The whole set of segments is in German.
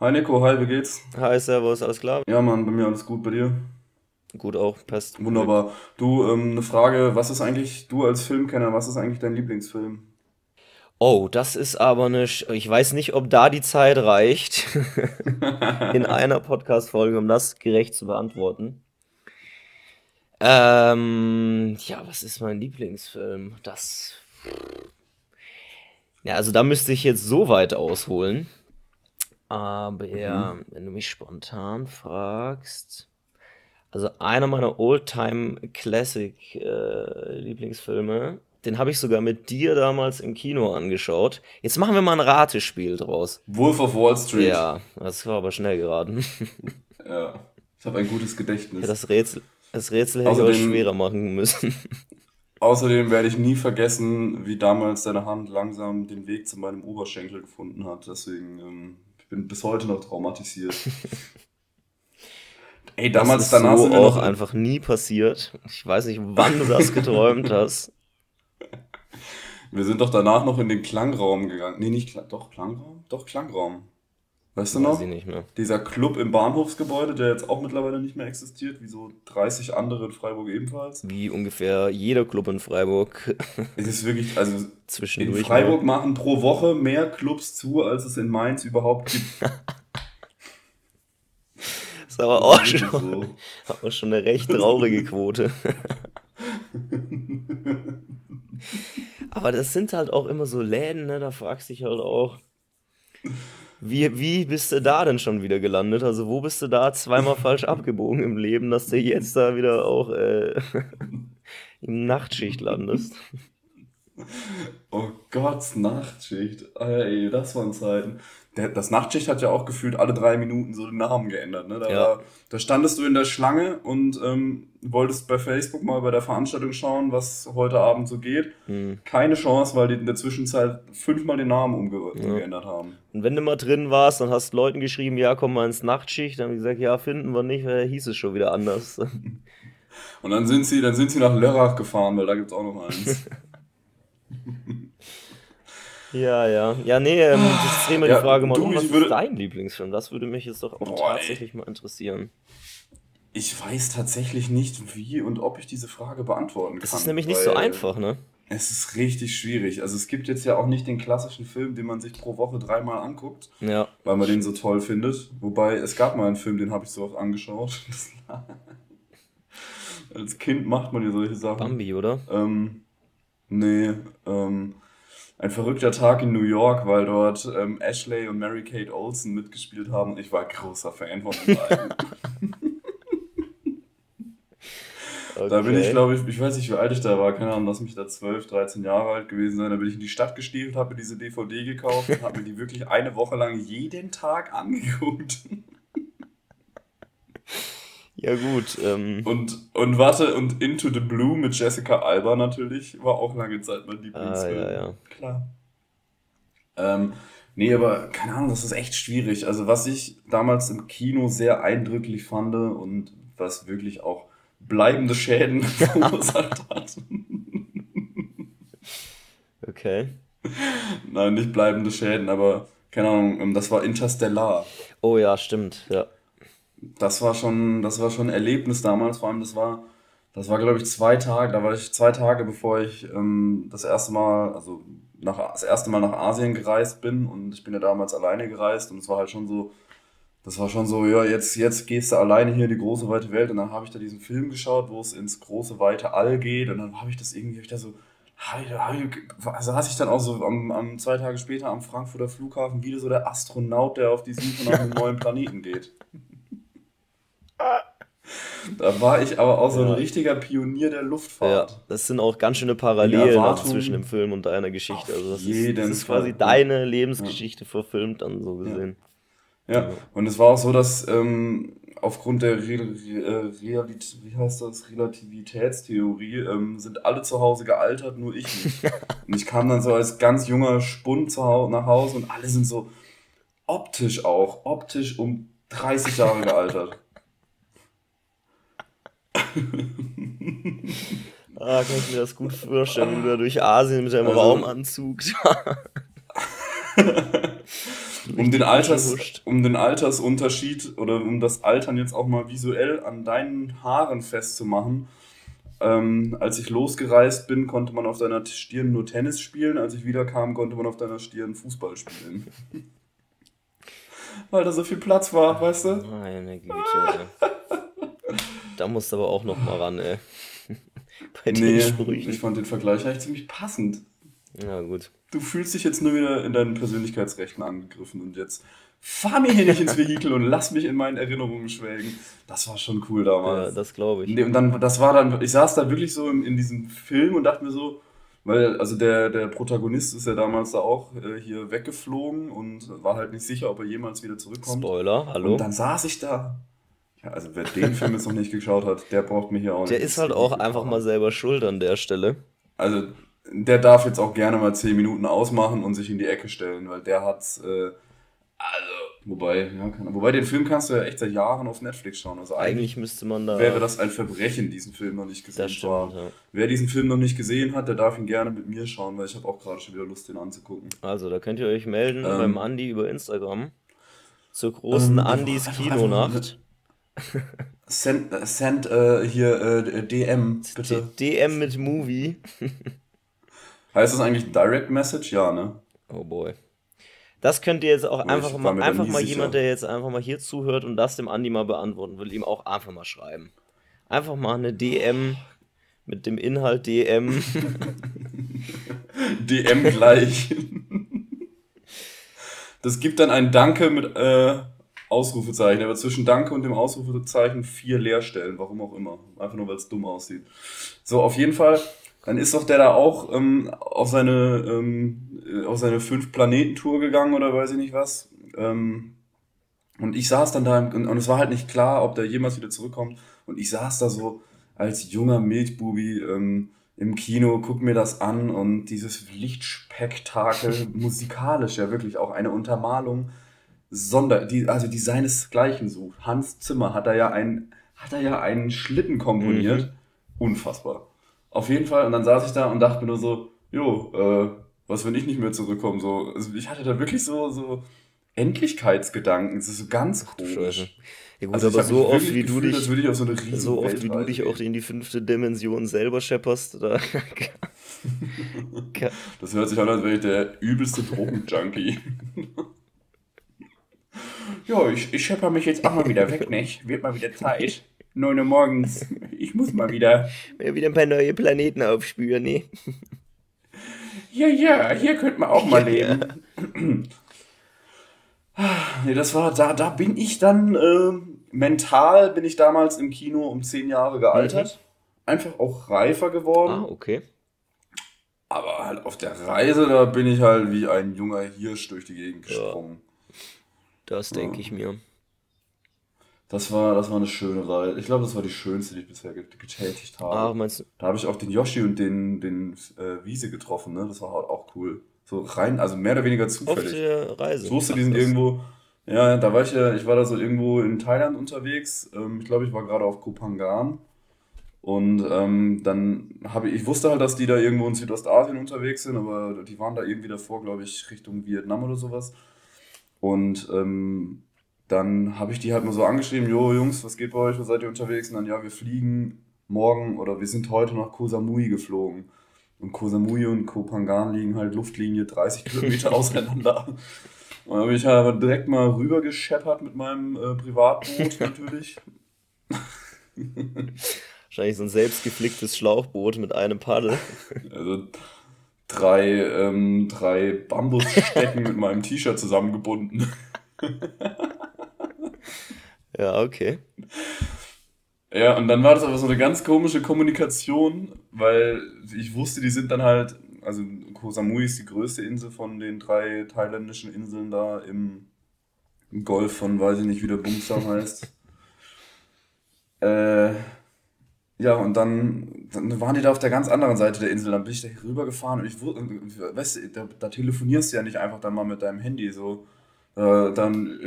Hi Nico, hi, wie geht's? Hi, Servus, alles klar? Ja, Mann, bei mir alles gut, bei dir? Gut auch, passt. Wunderbar. Du, ähm, eine Frage, was ist eigentlich, du als Filmkenner, was ist eigentlich dein Lieblingsfilm? Oh, das ist aber eine. Sch ich weiß nicht, ob da die Zeit reicht, in einer Podcast-Folge, um das gerecht zu beantworten. Ähm, ja, was ist mein Lieblingsfilm? Das. Ja, also da müsste ich jetzt so weit ausholen. Aber Mhm. wenn du mich spontan fragst. Also einer meiner All-Time-Classic-Lieblingsfilme, den habe ich sogar mit dir damals im Kino angeschaut. Jetzt machen wir mal ein Ratespiel draus. Wolf of Wall Street. Ja, das war aber schnell geraten. Ja, ich habe ein gutes Ja, Gedächtnis. das Rätsel, das Rätsel hätte ich auch Außerdem, schwerer machen müssen. außerdem werde ich nie vergessen, wie damals deine Hand langsam den Weg zu meinem Oberschenkel gefunden hat. Deswegen, ähm, bin bis heute noch traumatisiert. Ey, Das damals, ist danach so auch einfach nie passiert. Ich weiß nicht, wann du das geträumt hast. wir sind doch danach noch in den Klangraum gegangen. Nee, nicht, Kla- doch, Klangraum? Doch, Klangraum. Weißt du noch? Dieser Club im Bahnhofsgebäude, der jetzt auch mittlerweile nicht mehr existiert, wie so 30 andere in Freiburg ebenfalls. Wie ungefähr jeder Club in Freiburg Es ist wirklich, also in zwischendurch Freiburg mal. machen pro Woche mehr Clubs zu, als es in Mainz überhaupt gibt. Ist aber Das auch schon, so. auch schon eine recht traurige Quote. Aber das sind halt auch immer so Läden, ne? Da fragst du dich halt auch, wie, wie bist du da denn schon wieder gelandet? Also wo bist du da zweimal falsch abgebogen im Leben, dass du jetzt da wieder auch äh, im Nachtschicht landest? Oh Gott, Nachtschicht. Ey, das waren Zeiten. Der, das Nachtschicht hat ja auch gefühlt alle drei Minuten so den Namen geändert. Ne? Da, Ja, war, da standest du in der Schlange und ähm, wolltest bei Facebook mal bei der Veranstaltung schauen, was heute Abend so geht. hm, Keine Chance, weil die in der Zwischenzeit fünfmal den Namen umge ja. umgeändert haben. Und wenn du mal drin warst, dann hast Leuten geschrieben, ja, komm mal ins Nachtschicht. Dann haben die gesagt, ja, finden wir nicht, weil da hieß es schon wieder anders. Und dann sind sie, dann sind sie nach Lörrach gefahren, weil da gibt's auch noch eins. Ja, ja. Ja, nee, ähm, ich drehe mal die Ja, Frage mal du, um. Was ich ist würde. dein Lieblingsfilm? Das würde mich jetzt doch auch Boah, ey. tatsächlich mal interessieren. Ich weiß tatsächlich nicht, wie und ob ich diese Frage beantworten Es ist kann, nämlich nicht so einfach, ne? es ist richtig schwierig. Also es gibt jetzt ja auch nicht den klassischen Film, den man sich pro Woche dreimal anguckt, Ja. weil man den so toll findet. Wobei es gab mal einen Film, den habe ich so oft angeschaut. Als Kind macht man ja solche Sachen. Bambi, oder? Ähm, nee, ähm, ein verrückter Tag in New York, weil dort ähm, Ashley und Mary-Kate Olsen mitgespielt haben. Ich war großer Fan von den beiden. Da bin ich, Okay. glaube ich, ich weiß nicht, wie alt ich da war, keine Ahnung, lass mich da 12, 13 Jahre alt gewesen sein. Da bin ich in die Stadt gestiefelt, habe mir diese DVD gekauft und habe mir die wirklich eine Woche lang jeden Tag angeguckt. Ja, gut. Ähm, Und, und warte, und Into the Blue mit Jessica Alba natürlich war auch lange Zeit mein ah, ja, Lieblingsfilm. ja. Klar. Ähm, nee, aber keine Ahnung, das ist echt schwierig. Also, was ich damals im Kino sehr eindrücklich fand und was wirklich auch bleibende Schäden verursacht hat. Okay. Nein, nicht bleibende Schäden, aber keine Ahnung, ähm, das war Interstellar. Oh ja, stimmt. Ja. Das war schon, das war schon ein Erlebnis damals. Vor allem, das war, das war, glaube ich, zwei Tage. Da war ich zwei Tage, bevor ich ähm, das erste Mal, also nach, das erste Mal nach Asien gereist bin. Und ich bin ja damals alleine gereist. Und es war halt schon so, das war schon so, ja, jetzt, jetzt gehst du alleine hier in die große weite Welt. Und dann habe ich da diesen Film geschaut, wo es ins große weite All geht. Und dann habe ich das irgendwie, hab ich da so, ich, saß ich dann auch so am, am zwei Tage später am Frankfurter Flughafen wieder so der Astronaut, der auf die Suche nach einem neuen Planeten geht. Da war ich aber auch so ein Ja. richtiger Pionier der Ja, Luftfahrt. das sind auch ganz schöne Parallelen zwischen dem Film und deiner Geschichte. Also das ist, das ist quasi. Ja, deine ja, Lebensgeschichte verfilmt dann so ja. gesehen. Ja, Ja. und es war auch so, dass ähm, aufgrund der Re Re Realit wie heißt das? Relativitätstheorie ähm, sind alle zu Hause gealtert, nur ich nicht. Und ich kam dann so als ganz junger Spund zu Hau nach Hause und alle sind so optisch auch, optisch um 30 Jahre gealtert. Ah, kann ich mir das gut vorstellen, wie du durch Asien mit deinem Also, Raumanzug. um den, Alters, um den Altersunterschied oder um das Altern jetzt auch mal visuell an deinen Haaren festzumachen. Ähm, als ich losgereist bin, konnte man auf deiner Stirn nur Tennis spielen. Als ich wiederkam, konnte man auf deiner Stirn Fußball spielen. Weil da so viel Platz war, weißt du? Meine Güte. Da musst du aber auch noch mal ran, ey. Bei den nee, Sprüchen. Ich fand den Vergleich eigentlich ziemlich passend. Ja, gut. Du fühlst dich jetzt nur wieder in deinen Persönlichkeitsrechten angegriffen und jetzt fahr mir hier nicht ins Vehikel und lass mich in meinen Erinnerungen schwelgen. Das war schon cool damals. Ja, das glaube ich. Und dann, das war dann, ich saß da wirklich so in, in diesem Film und dachte mir so, weil, also der, der Protagonist ist ja damals da auch äh, hier weggeflogen und war halt nicht sicher, ob er jemals wieder zurückkommt. Spoiler, hallo. Und dann saß ich da. Ja, also wer den Film jetzt noch nicht geschaut hat, der braucht mich hier auch nicht. Der ist halt auch einfach mal selber schuld an der Stelle. Also der darf jetzt auch gerne mal 10 Minuten ausmachen und sich in die Ecke stellen, weil der hat's, äh, also, wobei, ja, kann, wobei den Film kannst du ja echt seit Jahren auf Netflix schauen. Also eigentlich, eigentlich müsste man da. Wäre das ein Verbrechen, diesen Film noch nicht gesehen zu haben. Ja. Wer diesen Film noch nicht gesehen hat, der darf ihn gerne mit mir schauen, weil ich habe auch gerade schon wieder Lust, den anzugucken. Also, da könnt ihr euch melden ähm, beim Andi über Instagram zur großen ähm, Andis Kinonacht. Send, send äh, hier äh, DM, bitte. DM mit Movie. Heißt das eigentlich Direct Message? Ja, ne? Oh boy. Das könnt ihr jetzt auch oh, einfach mal, einfach mal jemand, der jetzt einfach mal hier zuhört und das dem Andi mal beantworten will, ihm auch einfach mal schreiben. Einfach mal eine DM mit dem Inhalt DM. DM gleich. Das gibt dann ein Danke mit äh, Ausrufezeichen, aber zwischen Danke und dem Ausrufezeichen vier Leerstellen, warum auch immer. Einfach nur, weil es dumm aussieht. So, auf jeden Fall dann ist doch der da auch ähm, auf seine ähm, äh, seine fünf Planeten-Tour gegangen oder weiß ich nicht was. Ähm, und ich saß dann da und, und, es war halt nicht klar, ob der jemals wieder zurückkommt. Und ich saß da so als junger Milchbubi ähm, im Kino, guck mir das an und dieses Lichtspektakel musikalisch ja wirklich auch eine Untermalung Sonder, die, also die seinesgleichen sucht. Hans Zimmer hat da ja einen, hat da ja einen Schlitten komponiert. Mhm. Unfassbar. Auf jeden Fall. Und dann saß ich da und dachte mir nur so, jo, äh, was, wenn ich nicht mehr zurückkomme? So, also ich hatte da wirklich so, so Endlichkeitsgedanken. Das ist so ganz komisch. Ja, gut, also aber so oft wie du dich, so, so oft wie du dich auch in die fünfte Dimension selber schepperst, da Das hört sich an, als wäre ich der übelste Drogenjunkie. ja, ich, ich schepper mich jetzt auch mal wieder weg, nicht? Wird mal wieder Zeit. 9 Uhr morgens. Ich muss mal wieder. wieder ein paar neue Planeten aufspüren, ne? Ja, ja, hier könnte man auch mal leben. nee, das war, da, da bin ich dann, äh, mental bin ich damals im Kino um 10 Jahre gealtert. Mhm. Einfach auch reifer geworden. Ah, okay. Aber halt auf der Reise, da bin ich halt wie ein junger Hirsch durch die Gegend gesprungen. Ja. Das denke ja. ich mir. Das war, das war eine schöne Reise. Ich glaube, das war die schönste, die ich bisher getätigt habe. Ah, meinst du? Da habe ich auch den Yoshi und den, den äh, Wiese getroffen, ne? Das war halt auch cool. So rein, also mehr oder weniger zufällig. Auf der Reise. Ich wusste, die sind irgendwo. Ja, da war ich ja, ich war da so irgendwo in Thailand unterwegs. Ähm, ich glaube, ich war gerade auf Kopangan. Und ähm, dann habe ich, ich wusste halt, dass die da irgendwo in Südostasien unterwegs sind, aber die waren da irgendwie davor, glaube ich, Richtung Vietnam oder sowas. Und ähm, dann habe ich die halt mal so angeschrieben, jo Jungs, was geht bei euch, wo seid ihr unterwegs? Und dann, ja, wir fliegen morgen oder wir sind heute nach Koh Samui geflogen. Und Koh Samui und Koh Phangan liegen halt Luftlinie 30 Kilometer auseinander. Und dann habe ich halt direkt mal rüber gescheppert mit meinem äh, Privatboot natürlich. Wahrscheinlich so ein selbstgeflicktes Schlauchboot mit einem Paddel. Also drei, ähm, drei Bambusstecken mit meinem T-Shirt zusammengebunden. Ja, okay. Ja, und dann war das aber so eine ganz komische Kommunikation, weil ich wusste, die sind dann halt, also Koh Samui ist die größte Insel von den drei thailändischen Inseln da im Golf von, weiß ich nicht, wie der Bumsam heißt. äh, ja, und dann, dann waren die da auf der ganz anderen Seite der Insel. Dann bin ich da rübergefahren und ich wusste, weißt du, da, da telefonierst du ja nicht einfach dann mal mit deinem Handy so äh, dann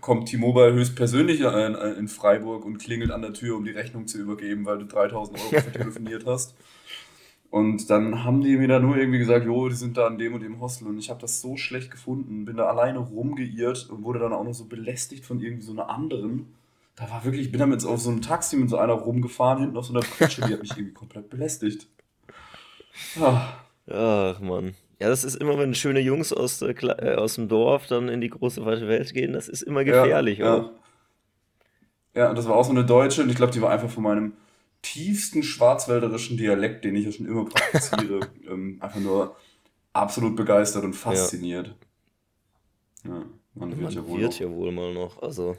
kommt T-Mobile höchstpersönlich in Freiburg und klingelt an der Tür, um die Rechnung zu übergeben, weil du 3000 Euro telefoniert hast. Und dann haben die mir da nur irgendwie gesagt, jo, die sind da an dem und dem Hostel. Und ich habe das so schlecht gefunden, bin da alleine rumgeirrt und wurde dann auch noch so belästigt von irgendwie so einer anderen. Da war wirklich, ich bin damit auf so einem Taxi mit so einer rumgefahren, hinten auf so einer Pritsche, die hat mich irgendwie komplett belästigt. Ah. Ach man. Ja, das ist immer, wenn schöne Jungs aus, äh, aus dem Dorf dann in die große weite Welt gehen, das ist immer gefährlich. Ja, ja. ja das war auch so eine Deutsche und ich glaube, die war einfach von meinem tiefsten schwarzwälderischen Dialekt, den ich ja schon immer praktiziere, ähm, einfach nur absolut begeistert und fasziniert. Ja, ja man wird, man ja, wohl wird ja wohl mal noch. Also.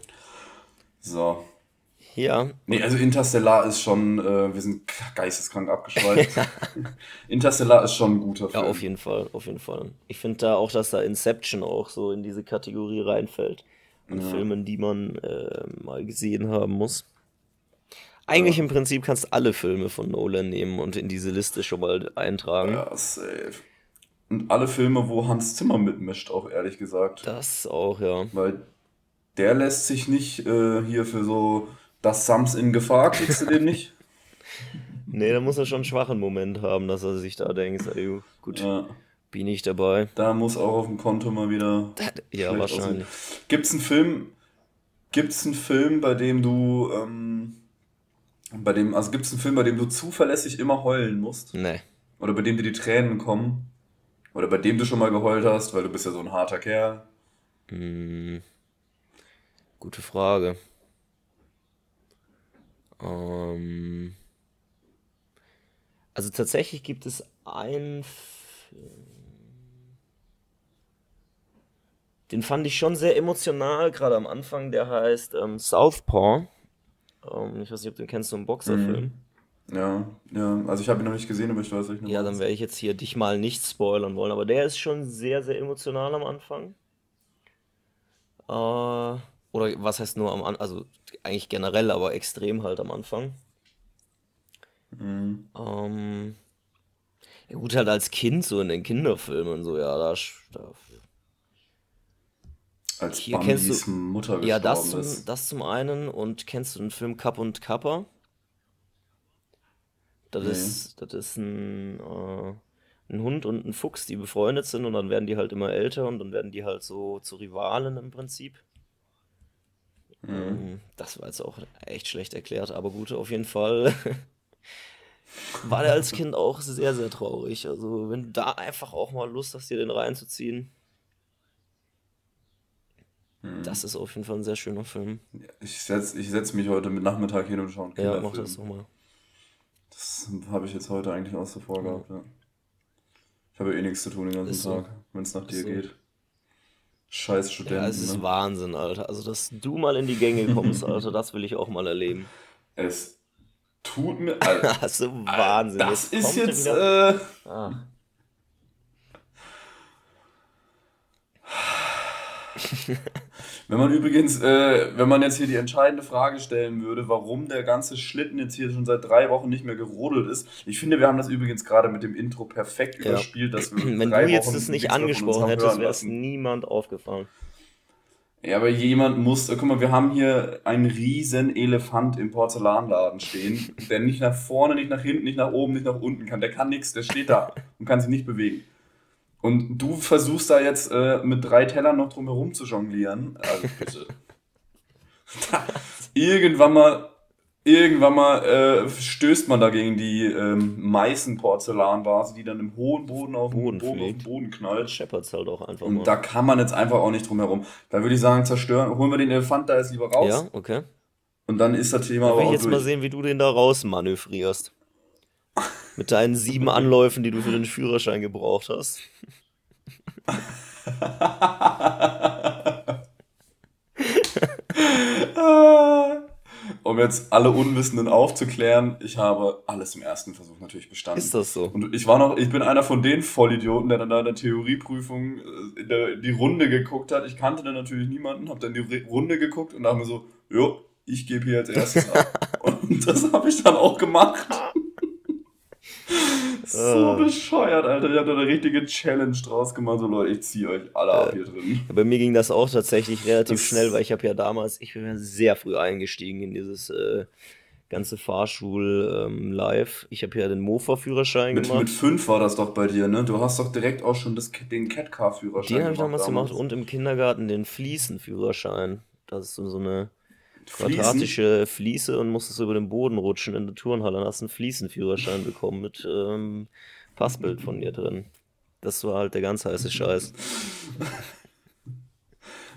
So. Ja. Nee, also Interstellar ist schon, äh, wir sind geisteskrank abgeschweift. Interstellar ist schon ein guter Film. Ja, auf jeden Fall, auf jeden Fall. Ich finde da auch, dass da Inception auch so in diese Kategorie reinfällt. An ja. Filmen, die man äh, mal gesehen haben muss. Eigentlich ja. im Prinzip kannst du alle Filme von Nolan nehmen und in diese Liste schon mal eintragen. Ja, safe. Und alle Filme, wo Hans Zimmer mitmischt, auch ehrlich gesagt. Das auch, ja. Weil der lässt sich nicht äh, hier für so das Sams in Gefahr, kriegst du den nicht? nee, da muss er schon einen schwachen Moment haben, dass er sich da denkt, ey, gut, ja. bin ich dabei. Da muss auch auf dem Konto mal wieder. ja, wahrscheinlich. Gibt es einen Film, gibt's einen Film, bei dem du ähm, bei dem, also gibt es einen Film, bei dem du zuverlässig immer heulen musst? Nee. Oder bei dem dir die Tränen kommen? Oder bei dem du schon mal geheult hast, weil du bist ja so ein harter Kerl? Hm. Gute Frage. Ähm. Also tatsächlich gibt es einen. Den fand ich schon sehr emotional, gerade am Anfang. Der heißt ähm, Southpaw. Ähm, ich weiß nicht, ob du den kennst, so einen Boxerfilm. Mhm. Ja, ja, also ich habe ihn noch nicht gesehen, aber ich weiß nicht. Ja, dann werde ich jetzt hier dich mal nicht spoilern wollen, aber der ist schon sehr, sehr emotional am Anfang. Äh, oder was heißt nur am Anfang, also eigentlich generell, aber extrem halt am Anfang. Mhm. Ähm, ja gut, halt als Kind, so in den Kinderfilmen, so, ja, da, da als Hier Bambis kennst du, Mutter ja, das zum, ist. das zum einen. Und kennst du den Film Kapp und Kappa? Das, nee. ist, das ist ein, äh, ein Hund und ein Fuchs, die befreundet sind und dann werden die halt immer älter und dann werden die halt so zu Rivalen im Prinzip. Mhm. Ähm, das war jetzt auch echt schlecht erklärt, aber gut, auf jeden Fall war der als Kind auch sehr, sehr traurig. Also, wenn du da einfach auch mal Lust hast, dir den reinzuziehen, das ist auf jeden Fall ein sehr schöner Film. Ich setze ich setz mich heute mit Nachmittag hin und schaue einen Ja, mach das nochmal. Das habe ich jetzt heute eigentlich auch so vorgehabt, ja. Ich habe ja eh nichts zu tun den ganzen so. Tag, wenn es nach dir so. geht. Scheiß Studenten. Ja, es ist ne? Wahnsinn, Alter. Also, dass du mal in die Gänge kommst, Alter, das will ich auch mal erleben. Es tut mir. Alter, also Wahnsinn. Das jetzt ist jetzt. Äh, ah. wenn man übrigens, äh, wenn man jetzt hier die entscheidende Frage stellen würde, warum der ganze Schlitten jetzt hier schon seit drei Wochen nicht mehr gerodelt ist. Ich finde, wir haben das übrigens gerade mit dem Intro perfekt ja. überspielt, dass wir Wenn drei du jetzt Wochen das nicht angesprochen hättest, wäre es niemand aufgefallen. Ja, aber jemand muss, guck mal, wir haben hier einen riesen Elefant im Porzellanladen stehen, der nicht nach vorne, nicht nach hinten, nicht nach oben, nicht nach unten kann. Der kann nichts, der steht da und kann sich nicht bewegen. Und du versuchst da jetzt äh, mit drei Tellern noch drum herum zu jonglieren. Also bitte. irgendwann mal, irgendwann mal äh, stößt man dagegen die ähm, Meißen-Porzellanvase, die dann im hohen Boden auf, Boden, Boden, auf den Boden knallt. Scheppert's halt auch einfach Und mal. da kann man jetzt einfach auch nicht drum herum. Da würde ich sagen, zerstören, holen wir den Elefant da jetzt lieber raus. Ja, okay. Und dann ist das Thema da will ich jetzt durch. mal sehen, wie du den da raus manövrierst. Mit deinen sieben Anläufen, die du für den Führerschein gebraucht hast. um jetzt alle Unwissenden aufzuklären, ich habe alles im ersten Versuch natürlich bestanden. Ist das so? Und ich war noch, ich bin einer von den Vollidioten, der dann da in der Theorieprüfung äh, in der, die Runde geguckt hat. Ich kannte dann natürlich niemanden, habe dann die Runde geguckt und dachte mir so, jo, ich gebe hier als erstes ab. und das habe ich dann auch gemacht. So ah. bescheuert, Alter. Ich habe da eine richtige Challenge draus gemacht. So, Leute, ich ziehe euch alle ab hier drin. Bei mir ging das auch tatsächlich relativ das schnell, weil ich habe ja damals, ich bin ja sehr früh eingestiegen in dieses äh, ganze Fahrschul ähm. Ich habe ja den Mofa-Führerschein gemacht. mit fünf war das doch bei dir, ne? Du hast doch direkt auch schon das, den Catcar-Führerschein Den habe ich gemacht damals gemacht damals. und im Kindergarten den Fliesenführerschein. Das ist so eine? Quadratische Fliese und musstest über den Boden rutschen in der Turnhalle. Dann hast du einen Fliesenführerschein bekommen mit ähm, Passbild von dir drin. Das war halt der ganz heiße Scheiß.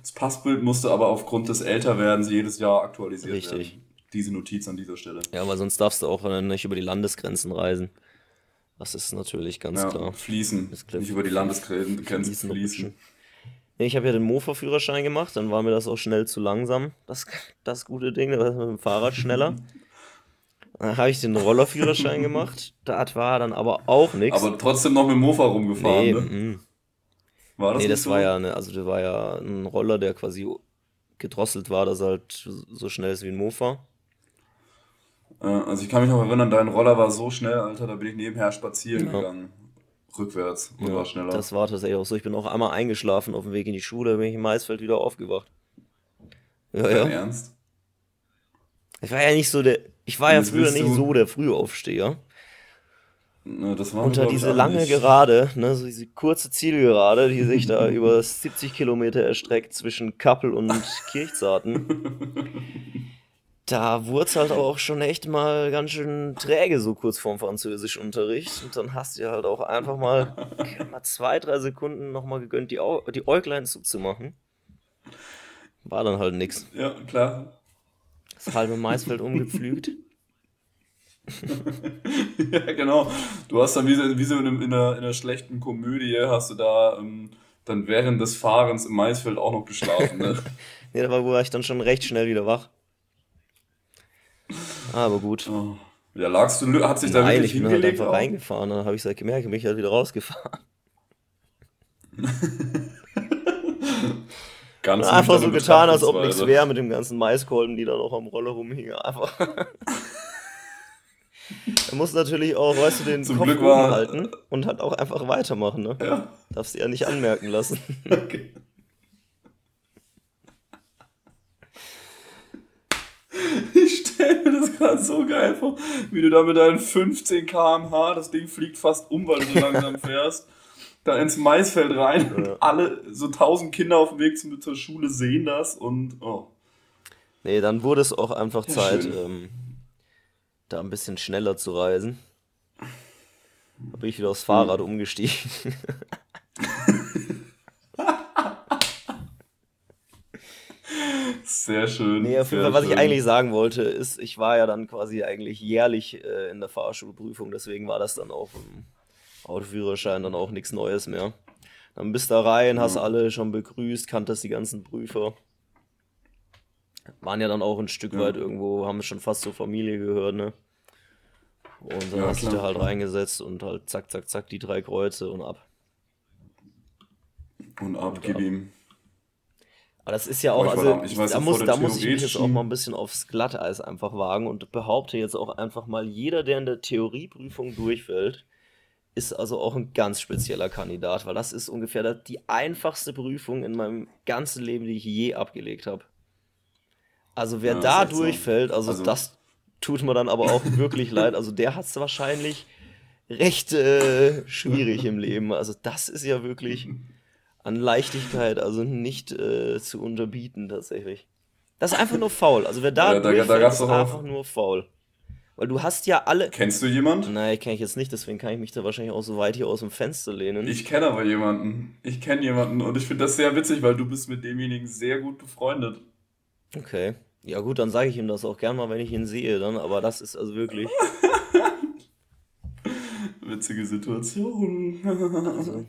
Das Passbild musste aber aufgrund des Älterwerdens jedes Jahr aktualisiert Richtig. werden. Diese Notiz an dieser Stelle. Ja, aber sonst darfst du auch äh, nicht über die Landesgrenzen reisen. Das ist natürlich ganz Ja, klar. fließen. Nicht über die Landesgrenzen Fließen, fließen. Ich habe ja den Mofa-Führerschein gemacht, dann war mir das auch schnell zu langsam, das, das gute Ding, da war mit dem Fahrrad schneller. Dann habe ich den Rollerführerschein gemacht, das war dann aber auch nichts. Aber trotzdem noch mit dem Mofa rumgefahren, Nee, ne? mm. War das nee, das so? war ja, ne, also der war ja ein Roller, der quasi gedrosselt war, dass halt so schnell ist wie ein Mofa. Äh, Also ich kann mich noch erinnern, dein Roller war so schnell, Alter, da bin ich nebenher spazieren Ja. gegangen. Rückwärts und Ja, war schneller. das war tatsächlich auch so. Ich bin auch einmal eingeschlafen auf dem Weg in die Schule, bin ich im Maisfeld wieder aufgewacht. Ja, Dein ja. Ernst? Ich war ja nicht so der, ich war ja früher nicht so der Frühaufsteher. Ne, das war Unter diese lange nicht. Gerade, ne, so diese kurze Zielgerade, die sich da über 70 Kilometer erstreckt zwischen Kappel und Kirchzarten. Da wurde es halt auch schon echt mal ganz schön träge, so kurz vorm Französischunterricht. Und dann hast du dir halt auch einfach mal, mal zwei, drei Sekunden nochmal gegönnt, die, Au die Äuglein zuzumachen. War dann halt nix. Ja, klar. Das halbe Maisfeld umgepflügt. Ja, genau. Du hast dann wie so, wie so in, einem, in, einer, in einer schlechten Komödie, hast du da ähm, dann während des Fahrens im Maisfeld auch noch geschlafen, ne? Nee, da war ich dann schon recht schnell wieder wach. Aber gut. Oh. Ja, lagst du, hat sich da wirklich ich bin halt einfach auch? reingefahren, dann habe ich halt gemerkt, bin ich halt wieder rausgefahren. Ganz einfach so getan, als ob nichts Betrachtungsweise. wäre mit dem ganzen Maiskolben, die da noch am Roller rumhingen. Einfach. Er muss natürlich auch, weißt du, den Zum Kopf Glück war- halten und halt auch einfach weitermachen, ne? Ja, Darfst du ja nicht anmerken lassen. okay. Ich stelle mir das gerade so geil vor, wie du da mit deinen 15 km/h, das Ding fliegt fast um, weil du so langsam fährst, da ins Maisfeld rein und Ja. alle, so 1000 Kinder auf dem Weg zum, zur Schule sehen das und oh. Nee, dann wurde es auch einfach Ja, Zeit, ähm, da ein bisschen schneller zu reisen. Da bin ich wieder aufs Fahrrad umgestiegen. Sehr schön. Nee, auf jeden Fall, was ich eigentlich sagen wollte, ist, ich war ja dann quasi eigentlich jährlich äh, in der Fahrschulprüfung, deswegen war das dann auch im Autoführerschein dann auch nichts Neues mehr. Dann bist da rein, hast alle schon begrüßt, kanntest die ganzen Prüfer. Waren ja dann auch ein Stück Ja. weit irgendwo, haben schon fast zur Familie gehört, ne? Und dann Ja, hast du dich da halt reingesetzt und halt zack, zack, zack, die drei Kreuze und ab. Und ab, gib ihm. Aber das ist ja auch, also da- ich weiß da, muss, da muss ich mich jetzt auch mal ein bisschen aufs Glatteis einfach wagen und behaupte jetzt auch einfach mal, jeder, der in der Theorieprüfung durchfällt, ist also auch ein ganz spezieller Kandidat, weil das ist ungefähr die einfachste Prüfung in meinem ganzen Leben, die ich je abgelegt habe. Also wer Ja, da durchfällt, also, Also- das tut mir dann aber auch wirklich leid. Also der hat es wahrscheinlich recht äh, schwierig im Leben. Also das ist ja wirklich an Leichtigkeit, also nicht äh, zu unterbieten tatsächlich. Das ist einfach nur faul. Also wer da Ja, da- da gab's ist einfach nur faul. Weil du hast ja alle... Kennst du jemand? Nein, kenne ich jetzt nicht, deswegen kann ich mich da wahrscheinlich auch so weit hier aus dem Fenster lehnen. Ich kenne aber jemanden. Ich kenne jemanden und ich finde das sehr witzig, weil du bist mit demjenigen sehr gut befreundet. Okay. Ja gut, dann sage ich ihm das auch gern mal, wenn ich ihn sehe dann, aber das ist also wirklich... Witzige Situation. Also,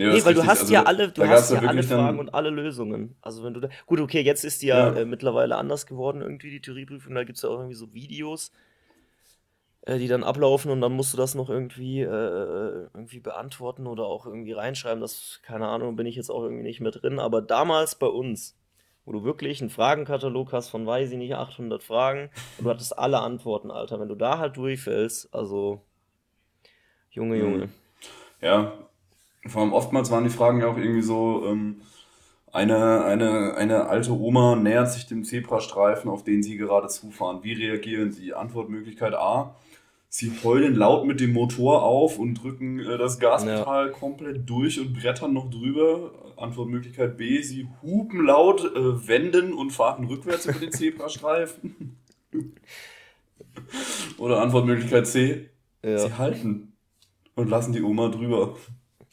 Nee, Nee, weil du richtig. hast Also, ja alle, du hast ja alle Fragen und alle Lösungen. Also wenn du da, gut, okay, jetzt ist die ja, Ja. äh, mittlerweile anders geworden, irgendwie die Theorieprüfung, da gibt es ja auch irgendwie so Videos, äh, die dann ablaufen und dann musst du das noch irgendwie, äh, irgendwie beantworten oder auch irgendwie reinschreiben. Das, keine Ahnung, bin ich jetzt auch irgendwie nicht mehr drin. Aber damals bei uns, wo du wirklich einen Fragenkatalog hast von, weiß ich nicht, 800 Fragen und du hattest alle Antworten, Alter. Wenn du da halt durchfällst, also, Junge, Mhm. Junge. Ja, vor allem oftmals waren die Fragen ja auch irgendwie so, ähm, Eine, eine, eine alte Oma nähert sich dem Zebrastreifen, auf den Sie gerade zufahren. Wie reagieren Sie? Antwortmöglichkeit A. Sie heulen laut mit dem Motor auf und drücken äh, das Gaspedal ja. komplett durch und brettern noch drüber. Antwortmöglichkeit B. Sie hupen laut, äh, wenden und fahren rückwärts über den Zebrastreifen. Oder Antwortmöglichkeit C. Ja. Sie halten und lassen die Oma drüber.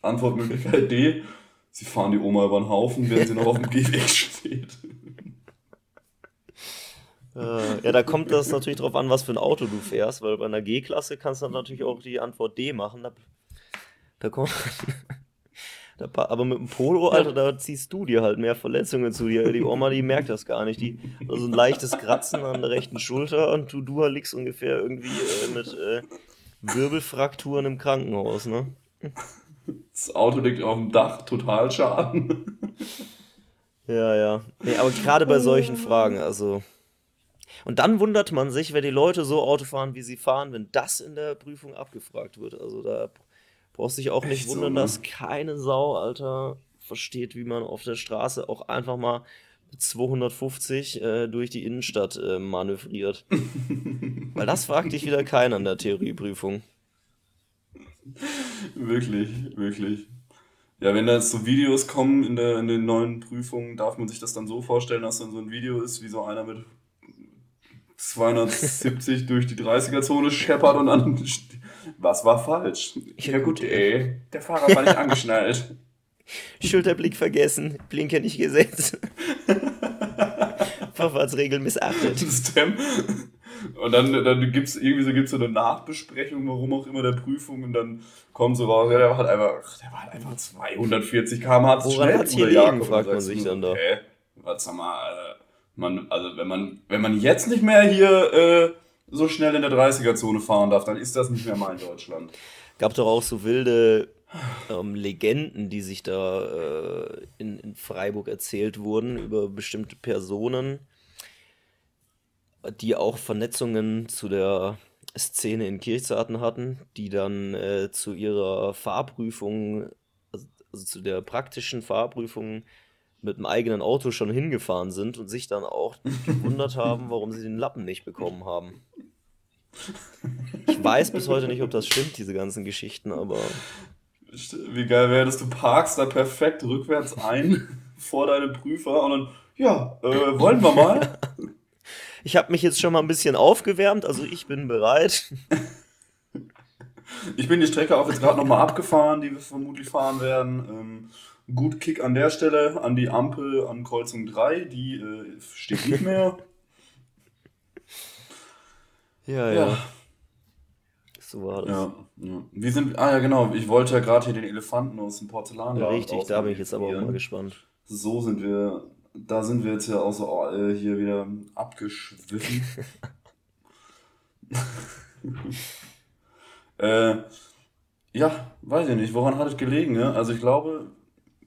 Antwortmöglichkeit D. Sie fahren die Oma über den Haufen, während sie noch auf dem Gehweg steht. Äh, ja, da kommt das natürlich drauf an, was für ein Auto du fährst, weil bei einer G-Klasse kannst du natürlich auch die Antwort D machen. Da, da kommt. Da, aber mit dem Polo, Alter, da ziehst du dir halt mehr Verletzungen zu. Die, die Oma, die merkt das gar nicht. Die, also ein leichtes Kratzen an der rechten Schulter und du, du liegst ungefähr irgendwie äh, mit äh, Wirbelfrakturen im Krankenhaus, ne? Das Auto liegt auf dem Dach, total Schaden. Ja, ja. Nee, aber gerade bei solchen Fragen, also. Und dann wundert man sich, wenn die Leute so Auto fahren, wie sie fahren, wenn das in der Prüfung abgefragt wird. Also da brauchst du dich auch nicht Echt wundern, so, ne? dass keine Sau, Alter, versteht, wie man auf der Straße auch einfach mal mit 250 äh, durch die Innenstadt äh, manövriert. Weil das fragt dich wieder keiner in der Theorieprüfung. Wirklich, wirklich. Ja, wenn da jetzt so Videos kommen in, der, in den neuen Prüfungen, darf man sich das dann so vorstellen, dass dann so ein Video ist, wie so einer mit 270 durch die 30er-Zone scheppert und dann. Was war falsch? Ja, gut, ey. Der Fahrer war nicht angeschnallt. Schulterblick vergessen, Blinker nicht gesetzt. Vorfahrtsregeln missachtet. Stem. Und dann, dann gibt es irgendwie so, gibt's so eine Nachbesprechung, warum auch immer der Prüfung, und dann kommt so raus, ja, der war halt einfach, der war halt einfach 240 km/h schnell. Hat's hier liegen, fragt man sich dann da. Okay, was sag mal. Man, also wenn man, wenn man jetzt nicht mehr hier äh, so schnell in der 30er-Zone fahren darf, dann ist das nicht mehr mein Deutschland. Gab doch auch so wilde ähm, Legenden, die sich da äh, in, in Freiburg erzählt wurden über bestimmte Personen, die auch Vernetzungen zu der Szene in Kirchzarten hatten, die dann äh, zu ihrer Fahrprüfung, also, also zu der praktischen Fahrprüfung mit dem eigenen Auto schon hingefahren sind und sich dann auch gewundert haben, warum sie den Lappen nicht bekommen haben. Ich weiß bis heute nicht, ob das stimmt, diese ganzen Geschichten, aber. Wie geil wäre das, du parkst da perfekt rückwärts ein vor deinem Prüfer und dann, ja, äh, wollen wir mal? Ich habe mich jetzt schon mal ein bisschen aufgewärmt, also ich bin bereit. Ich bin die Strecke auch jetzt gerade nochmal abgefahren, die wir vermutlich fahren werden. Ähm, gut Kick an der Stelle, an die Ampel an Kreuzung 3, die äh, steht nicht mehr. ja, ja, ja. So war das. Ja, ja. Wir sind, ah ja genau, ich wollte ja gerade hier den Elefanten aus dem Porzellan ja, Richtig, da bin ich jetzt aber auch mal gespannt. So sind wir, da sind wir jetzt ja auch so äh, hier wieder abgeschwiffen. äh, ja, weiß ich nicht, woran hat es gelegen, ne? Also ich glaube,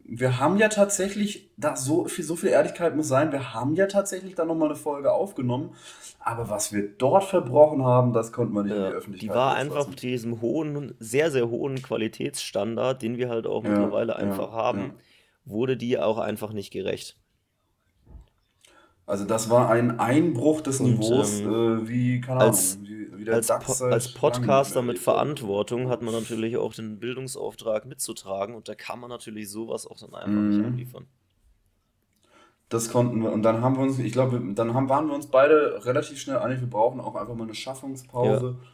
wir haben ja tatsächlich, da so viel, so viel Ehrlichkeit muss sein, wir haben ja tatsächlich da nochmal eine Folge aufgenommen. Aber was wir dort verbrochen haben, das konnte man nicht ja, in die Öffentlichkeit Die war einfach diesem hohen, sehr, sehr hohen Qualitätsstandard, den wir halt auch ja, mittlerweile einfach ja, haben, wurde die auch einfach nicht gerecht. Also das war ein Einbruch des Und, Niveaus, ähm, äh, wie, keine als, Ahnung, wie, wie der als, DAX po als Podcaster mit Verantwortung hat man natürlich auch den Bildungsauftrag mitzutragen und da kann man natürlich sowas auch dann einfach mm. nicht mhm. abliefern. Das konnten wir. Und dann haben wir uns, ich glaube, dann haben, waren wir uns beide relativ schnell einig, wir brauchen auch einfach mal eine Schaffungspause. Ja.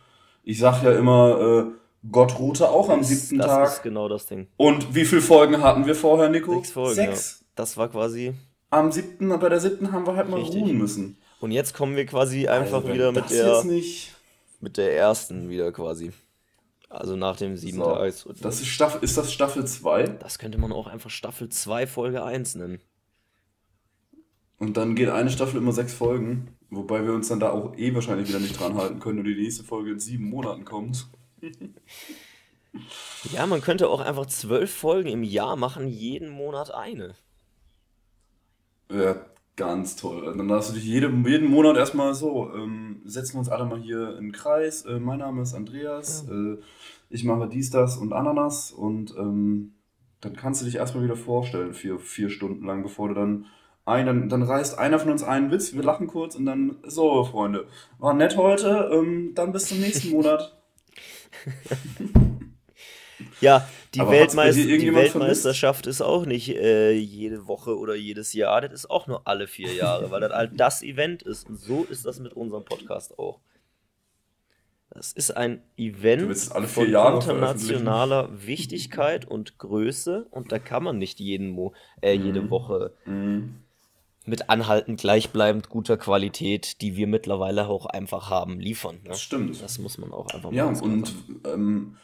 Ich sag ja immer, äh, Gott ruhte auch am siebten das Tag. Das ist genau das Ding. Und wie viele Folgen hatten wir vorher, Nico? Sechs Folgen. Sechs. Ja. Das war quasi am siebten, bei der siebten haben wir halt mal Richtig. ruhen müssen. Und jetzt kommen wir quasi einfach also, wieder mit der, mit der ersten wieder quasi. Also nach dem sieben so. Tages. Das ist, Staffel, ist das Staffel 2? Das könnte man auch einfach Staffel 2, Folge 1 nennen. Und dann geht eine Staffel immer sechs Folgen. Wobei wir uns dann da auch eh wahrscheinlich wieder nicht dran halten können und die nächste Folge in sieben Monaten kommt. ja, man könnte auch einfach zwölf Folgen im Jahr machen, jeden Monat eine. Ja, ganz toll. Dann darfst du dich jede, jeden Monat erstmal so, ähm, setzen wir uns alle mal hier in den Kreis. Äh, mein Name ist Andreas. Ja. Äh, ich mache dies, das und Ananas und ähm, dann kannst du dich erstmal wieder vorstellen, vier, vier Stunden lang, bevor du dann ein, dann, dann reißt einer von uns einen Witz, wir lachen kurz und dann, so, Freunde, war nett heute, ähm, dann bis zum nächsten Monat. ja, die, Weltmeist die Weltmeisterschaft vermisst? ist auch nicht äh, jede Woche oder jedes Jahr, das ist auch nur alle vier Jahre, weil das halt das Event ist. Und so ist das mit unserem Podcast auch. Das ist ein Event von internationaler Wichtigkeit und Größe und da kann man nicht jeden Mo äh, jede mhm. Woche mhm. mit anhaltend gleichbleibend guter Qualität, die wir mittlerweile auch einfach haben, liefern. Ne? Das stimmt. Das muss man auch einfach mal Ja, und ähm,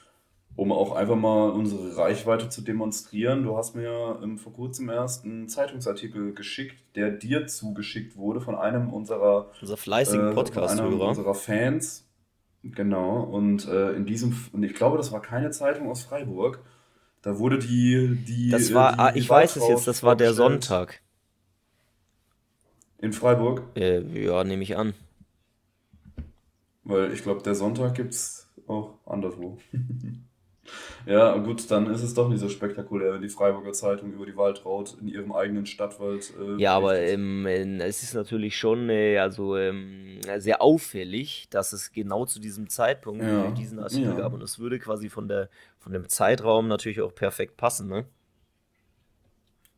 um auch einfach mal unsere Reichweite zu demonstrieren, du hast mir ja ähm, vor kurzem erst einen Zeitungsartikel geschickt, der dir zugeschickt wurde von einem unserer Unser fleißigen äh, Podcast-Hörer. unserer Fans Genau, und äh, in diesem, und ich glaube, das war keine Zeitung aus Freiburg. Da wurde die. die das war, die, ah, ich weiß es jetzt, das war der Sonntag. In Freiburg? Äh, ja, nehme ich an. Weil ich glaube, der Sonntag gibt es auch anderswo. Ja, gut, dann ist es doch nicht so spektakulär, wenn die Freiburger Zeitung über die Waldraut in ihrem eigenen Stadtwald. Äh, ja, aber ähm, es ist natürlich schon äh, also, ähm, sehr auffällig, dass es genau zu diesem Zeitpunkt ja. diesen Artikel ja. gab. Und es würde quasi von, der, von dem Zeitraum natürlich auch perfekt passen, ne?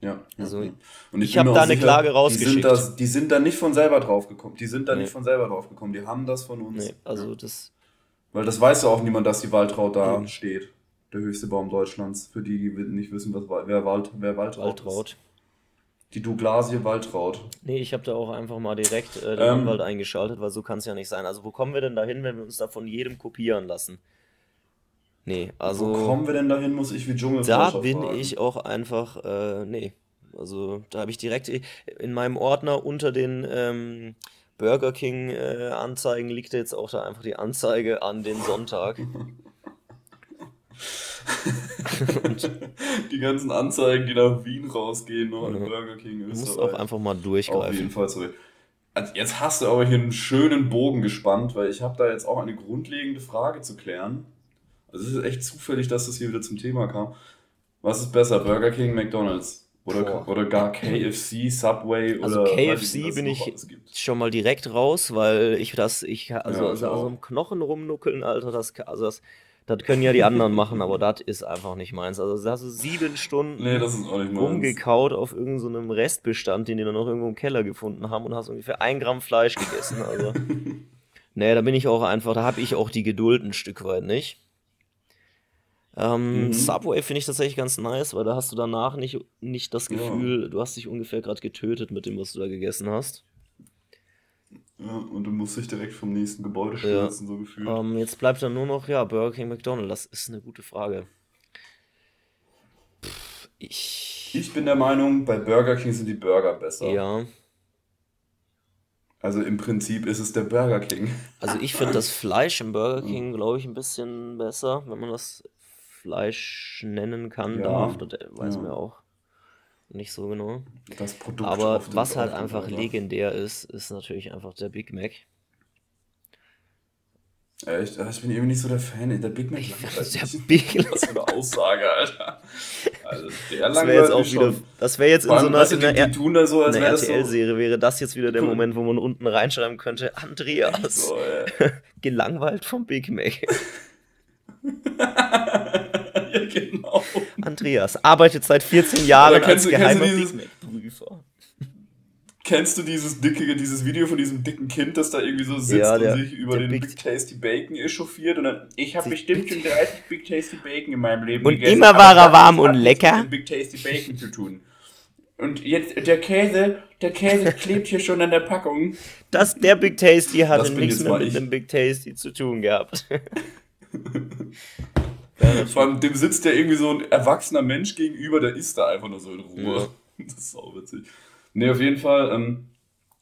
Ja. Also, ja. Und ich, ich habe da eine sicher, Klage rausgeschickt. Die sind, das, die sind da nicht von selber drauf gekommen. Die sind da nee. nicht von selber drauf gekommen. Die haben das von uns. Nee, also das. Weil das weiß ja auch niemand, dass die Waldraut da mhm. steht der höchste Baum Deutschlands. Für die, die nicht wissen, was, wer, Wald, wer Waldraut, Waldraut. ist. Die Douglasie Waldraut. Nee, ich habe da auch einfach mal direkt äh, den ähm, Anwalt eingeschaltet, weil so kann es ja nicht sein. Also wo kommen wir denn dahin, wenn wir uns da von jedem kopieren lassen? Nee, also... Wo kommen wir denn dahin, muss ich wie Dschungel Da bin fragen. ich auch einfach, äh, nee. Also da habe ich direkt in meinem Ordner unter den ähm, Burger King äh, Anzeigen liegt jetzt auch da einfach die Anzeige an den Sonntag. die ganzen Anzeigen, die nach Wien rausgehen, noch ne, an Burger King. Du musst auch einfach mal durchgreifen. Auf jeden Fall, sorry. Also jetzt hast du aber hier einen schönen Bogen gespannt, weil ich habe da jetzt auch eine grundlegende Frage zu klären. Also es ist echt zufällig, dass das hier wieder zum Thema kam. Was ist besser, Burger King, McDonald's? Oder, oder gar KFC, Subway also oder. Also KFC bin ich schon mal direkt raus, weil ich das, ich, also, ja, also, also im Knochen rumnuckeln, Alter, das, also das, das können ja die anderen machen, aber das ist einfach nicht meins. Also da hast du sieben Stunden nee, rumgekaut auf irgendeinem so Restbestand, den die dann noch irgendwo im Keller gefunden haben und hast ungefähr ein Gramm Fleisch gegessen. Also, nee, da bin ich auch einfach, da habe ich auch die Geduld ein Stück weit nicht. Ähm, mhm. Subway finde ich tatsächlich ganz nice, weil da hast du danach nicht, nicht das Gefühl, ja. du hast dich ungefähr gerade getötet mit dem, was du da gegessen hast. Ja, und du musst dich direkt vom nächsten Gebäude stürzen, ja. so gefühlt. Ähm, jetzt bleibt dann nur noch, ja, Burger King, McDonald's. Das ist eine gute Frage. Pff, ich. Ich bin der Meinung, bei Burger King sind die Burger besser. Ja. Also im Prinzip ist es der Burger King. Also ich finde das Fleisch im Burger King, glaube ich, ein bisschen besser, wenn man das Fleisch nennen kann, ja. darf. Das weiß ja. man ja auch nicht so genau. Das Produkt Aber was halt einfach legendär ist, ist natürlich einfach der Big Mac. Echt? Ich bin irgendwie nicht so der Fan. Der Big Mac ich der Big Mac. Was für eine Aussage, Alter. Also der das wäre jetzt auch wieder, das wäre jetzt in so einer, in einer, die, die so, einer RTL-Serie, wäre das jetzt wieder der Moment, wo man unten reinschreiben könnte, Andreas, so, gelangweilt vom Big Mac. ja, genau. Andreas arbeitet seit 14 Jahren als geheimer Big Mac-Prüfer. Kennst du dieses dicke, dieses Video von diesem dicken Kind, das da irgendwie so sitzt ja, der, und sich über den Big, Big, Tasty Bacon echauffiert und dann, ich habe bestimmt schon 30 Big Tasty Bacon in meinem Leben und gegessen. Und immer war er warm und lecker. Mit Big Tasty Bacon zu tun. Und jetzt, der Käse, der Käse klebt hier schon an der Packung. Das, der Big Tasty hatte nichts mehr mit einem Big Tasty zu tun gehabt. Ja, Vor allem dem sitzt ja irgendwie so ein erwachsener Mensch gegenüber, der isst da einfach nur so in Ruhe. Ja. Das ist auch witzig. Nee, auf jeden Fall, ähm,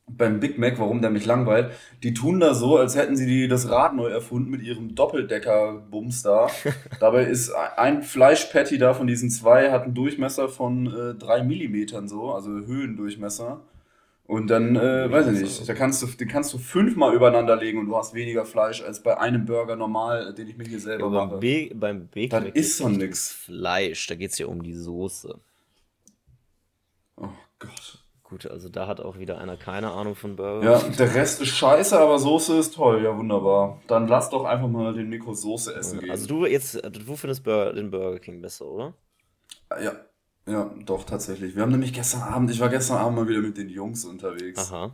beim Big Mac, warum der mich langweilt, die tun da so, als hätten sie die, das Rad neu erfunden mit ihrem Doppeldecker-Bums da. Dabei ist ein Fleischpatty da von diesen zwei, hat einen Durchmesser von äh, drei Millimetern so, also Höhendurchmesser. Und dann, äh, weiß ich nicht, da kannst du, den kannst du fünfmal übereinander legen und du hast weniger Fleisch als bei einem Burger normal, den ich mir hier selber Ja, mache. Be beim Big Das ist nicht nix. Fleisch, da geht es ja um die Soße. Oh Gott. Gut, also da hat auch wieder einer keine Ahnung von Burger. Ja, der Rest ist scheiße, aber Soße ist toll. Ja, wunderbar. Dann lass doch einfach mal den Nico Soße essen gehen. Also du jetzt, du findest Burger, den Burger King besser, oder? Ja, ja, doch, tatsächlich. Wir haben nämlich gestern Abend, ich war gestern Abend mal wieder mit den Jungs unterwegs. Aha.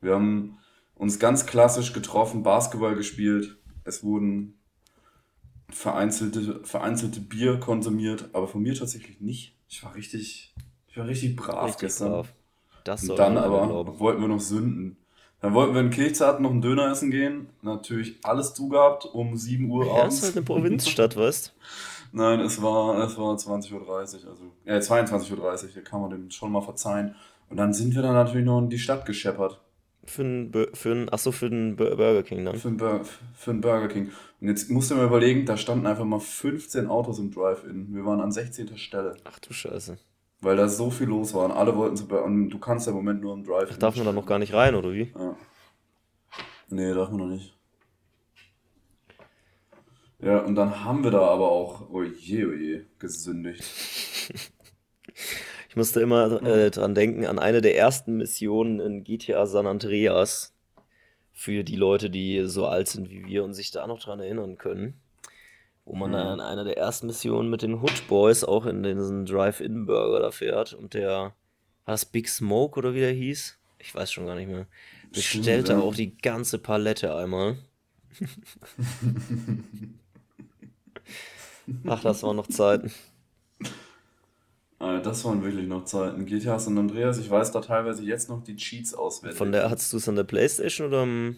Wir haben uns ganz klassisch getroffen, Basketball gespielt. Es wurden vereinzelte, vereinzelte Bier konsumiert, aber von mir tatsächlich nicht. Ich war richtig, ich war richtig brav Richtig gestern. brav. Das Und dann aber glauben. wollten wir noch sünden. Dann wollten wir in Kirchzarten noch einen Döner essen gehen. Natürlich alles zugehabt um 7 Uhr Ja, ist abends. halt eine Provinzstadt, weißt Nein, es war, es war 20.30 Uhr, also äh, 22.30 Uhr, da kann man dem schon mal verzeihen. Und dann sind wir dann natürlich noch in die Stadt gescheppert. Für einen, für einen, achso, für den Bur- Burger King dann. Für einen, Bur für einen Burger King. Und jetzt musst du mir überlegen, da standen einfach mal 15 Autos im Drive-In. Wir waren an 16. Stelle, Ach du Scheiße. weil da so viel los war. Und alle wollten zu Burger Und du kannst ja im Moment nur im Drive-In. Darf man da noch gar nicht rein, oder wie? Ja. Nee, darf man noch nicht. Ja, und dann haben wir da aber auch, oh je, oh je, gesündigt. Ich musste immer äh, dran denken, an eine der ersten Missionen in GTA San Andreas. Für die Leute, die so alt sind wie wir und sich da noch dran erinnern können. Wo man dann an einer der ersten Missionen mit den Hood Boys auch in diesen Drive-In-Burger da fährt. Und der, war das Big Smoke oder wie der hieß? Ich weiß schon gar nicht mehr. Bestellt da auch die ganze Palette einmal. Ach, das waren noch Zeiten. Ah, das waren wirklich noch Zeiten. GTA San Andreas, ich weiß da teilweise jetzt noch die Cheats auswendig. Von der, hattest du es an der Playstation oder am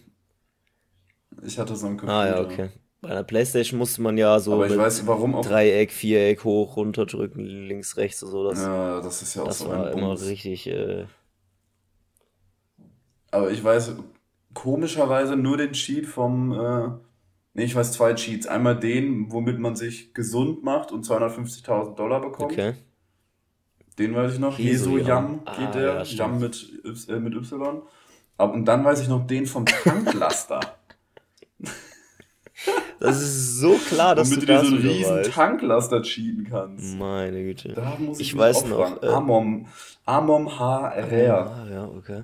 Ich hatte so einen Computer. Ah ja, okay. Bei einer Playstation musste man ja so Aber ich weiß, warum auch. Dreieck, Viereck, hoch, runter drücken, links, rechts und so. Das, Ja, das ist ja auch das so war ein immer Bums. richtig. Äh, Aber ich weiß komischerweise nur den Cheat vom. Äh, nee, ich weiß zwei Cheats. Einmal den, womit man sich gesund macht und 250.000 Dollar bekommt. okay. Den weiß ich noch. Jesu Yam. Yam Ah, geht der. ja. Yam mit, Y- äh, mit Y. Aber, und dann weiß ich noch den vom Tanklaster. Das ist so klar, dass womit du du dir das so einen riesen weißt. Tanklaster cheaten kannst. Meine Güte. Da muss ich, Ich weiß aufragen. noch, äh, Amom, Amom HR. Ah, ja, okay.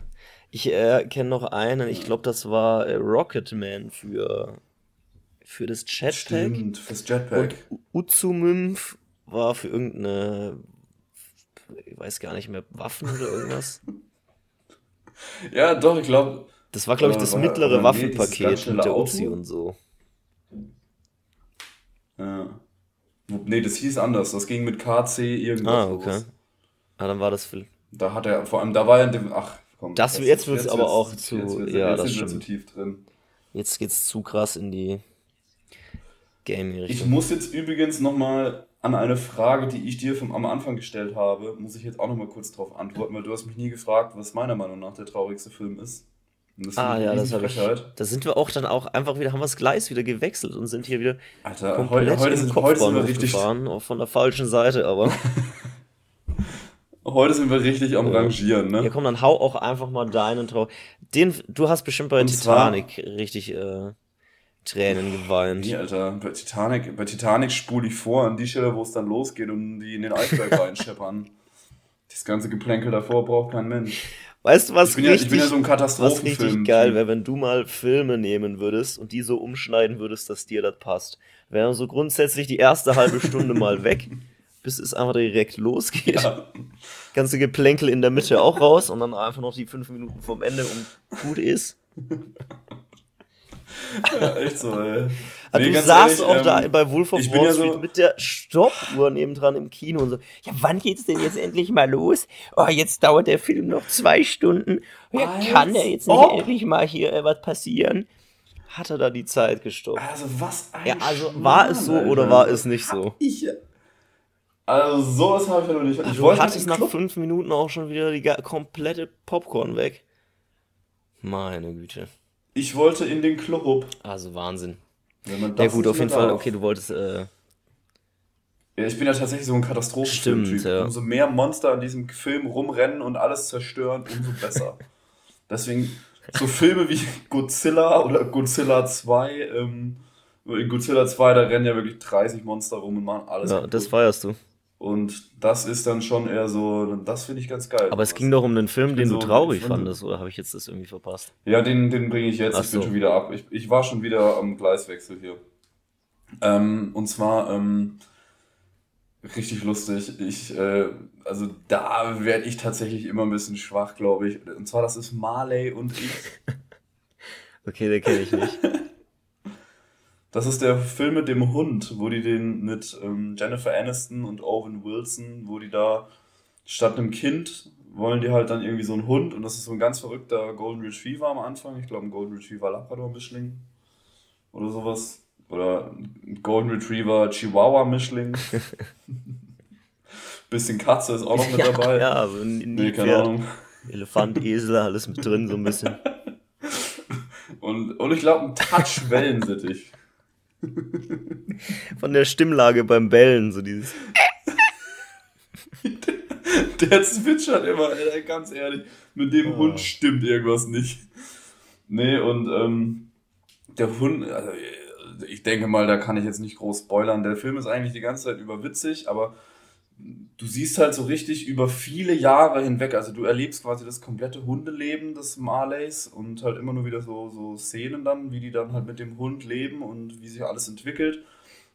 Ich äh, kenne noch einen, ich glaube, das war äh, Rocketman für, für das Jetpack. Stimmt, fürs Und Jetpack. U- Uzumimf war für irgendeine, ich weiß gar nicht mehr, Waffen oder irgendwas. Ja, doch, ich glaube. Das war, glaube ich, das war- mittlere nee, ganz Waffenpaket schnelle mit der? Uzi und so. Ja. Nee, das hieß anders. Das ging mit KC irgendwas Ah, okay. los. Ah, dann war das viel. Da hat er, vor allem, da war er in dem. Ach, komm. Das- jetzt wird's aber wird's- auch zu- Jetzt, wird's- ja, jetzt das wir zu stimmt. tief drin. Jetzt geht's zu krass in die Gaming-Richtung. muss jetzt übrigens nochmal an eine Frage, die ich dir vom, am Anfang gestellt habe, muss ich jetzt auch nochmal kurz darauf antworten, weil du hast mich nie gefragt, was meiner Meinung nach der traurigste Film ist. Ah ich ja, das habe ich. Da sind wir auch dann auch einfach wieder, haben wir das Gleis wieder gewechselt und sind hier wieder Alter, komplett heute, heute, sind, heute sind wir richtig, gefahren, von der falschen Seite, aber. heute sind wir richtig am Ja. Rangieren, ne? Ja, komm, dann hau auch einfach mal deinen Trau. Den, du hast bestimmt bei Und zwar- Titanic richtig äh, Tränen geweint. Nee, Alter, bei Titanic, bei Titanic spule ich vor an die Stelle, wo es dann losgeht und die in den Eisberg reinscheppern. Das ganze Geplänkel davor braucht kein Mensch. Weißt du, was Ich bin ja, ich richtig, bin ja so ein was Katastrophenfilm. richtig geil wäre, wenn du mal Filme nehmen würdest und die so umschneiden würdest, dass dir das passt. Wäre so grundsätzlich die erste halbe Stunde mal weg, bis es einfach direkt losgeht. Ja. Ganze Geplänkel in der Mitte auch raus und dann einfach noch die fünf Minuten vom Ende und gut ist. ja, echt so, ey. Also Nee, du saßt ehrlich, auch da ähm, bei Wolf of Wall ja Street so- mit der Stoppuhr nebendran im Kino und so, ja, wann geht's denn jetzt endlich mal los? Oh, jetzt dauert der Film noch zwei Stunden. Ja, Als kann der jetzt nicht ob. endlich mal hier äh, was passieren? Hat er da die Zeit gestoppt? Also was ein Ja, also Schmarrn, war es so Alter. oder war es nicht so? Ich. Also sowas habe ich ja noch nicht. Ich Du wollte hattest nach Club- fünf Minuten auch schon wieder die komplette Popcorn weg. Meine Güte. Ich wollte in den Club. Also Wahnsinn. Wenn man Ja gut, auf jeden Fall, darf. okay, du wolltest, äh, Ja, ich bin ja tatsächlich so ein Katastrophenfilm-Typ. Ja. Umso mehr Monster in diesem Film rumrennen und alles zerstören, umso besser. Deswegen so Filme wie Godzilla oder Godzilla 2, ähm, in Godzilla 2, da rennen ja wirklich 30 Monster rum und machen alles. Ja, kaputt. das feierst du. Und das ist dann schon eher so, das finde ich ganz geil. Aber es ging doch um den Film, den so, du traurig fandest, oder habe ich jetzt das irgendwie verpasst? Ja, den, den bringe ich jetzt, Ach ich bin so. schon wieder ab. Ich, ich war schon wieder am Gleiswechsel hier. Ähm, und zwar, ähm, richtig lustig. Ich, äh, also da werde ich tatsächlich immer ein bisschen schwach, glaube ich. Und zwar, das ist Marley und ich. okay, den kenne ich nicht. Das ist der Film mit dem Hund, wo die den mit ähm, Jennifer Aniston und Owen Wilson, wo die da statt einem Kind wollen die halt dann irgendwie so einen Hund und das ist so ein ganz verrückter Golden Retriever am Anfang. Ich glaube, ein Golden Retriever Labrador Mischling oder sowas. Oder ein Golden Retriever Chihuahua Mischling. Bisschen Katze ist auch noch mit dabei. Ja, also nee, keine Ahnung. Elefant, Esel, alles mit drin, so ein bisschen. Und, und ich glaube, ein Touch Wellensittich. Von der Stimmlage beim Bellen, so dieses. der zwitschert immer, ey, ganz ehrlich. Mit dem oh. Hund stimmt irgendwas nicht. Nee, und ähm, der Hund, also, ich denke mal, da kann ich jetzt nicht groß spoilern. Der Film ist eigentlich die ganze Zeit über witzig, aber du siehst halt so richtig über viele Jahre hinweg, also du erlebst quasi das komplette Hundeleben des Marleys und halt immer nur wieder so, so Szenen dann, wie die dann halt mit dem Hund leben und wie sich alles entwickelt.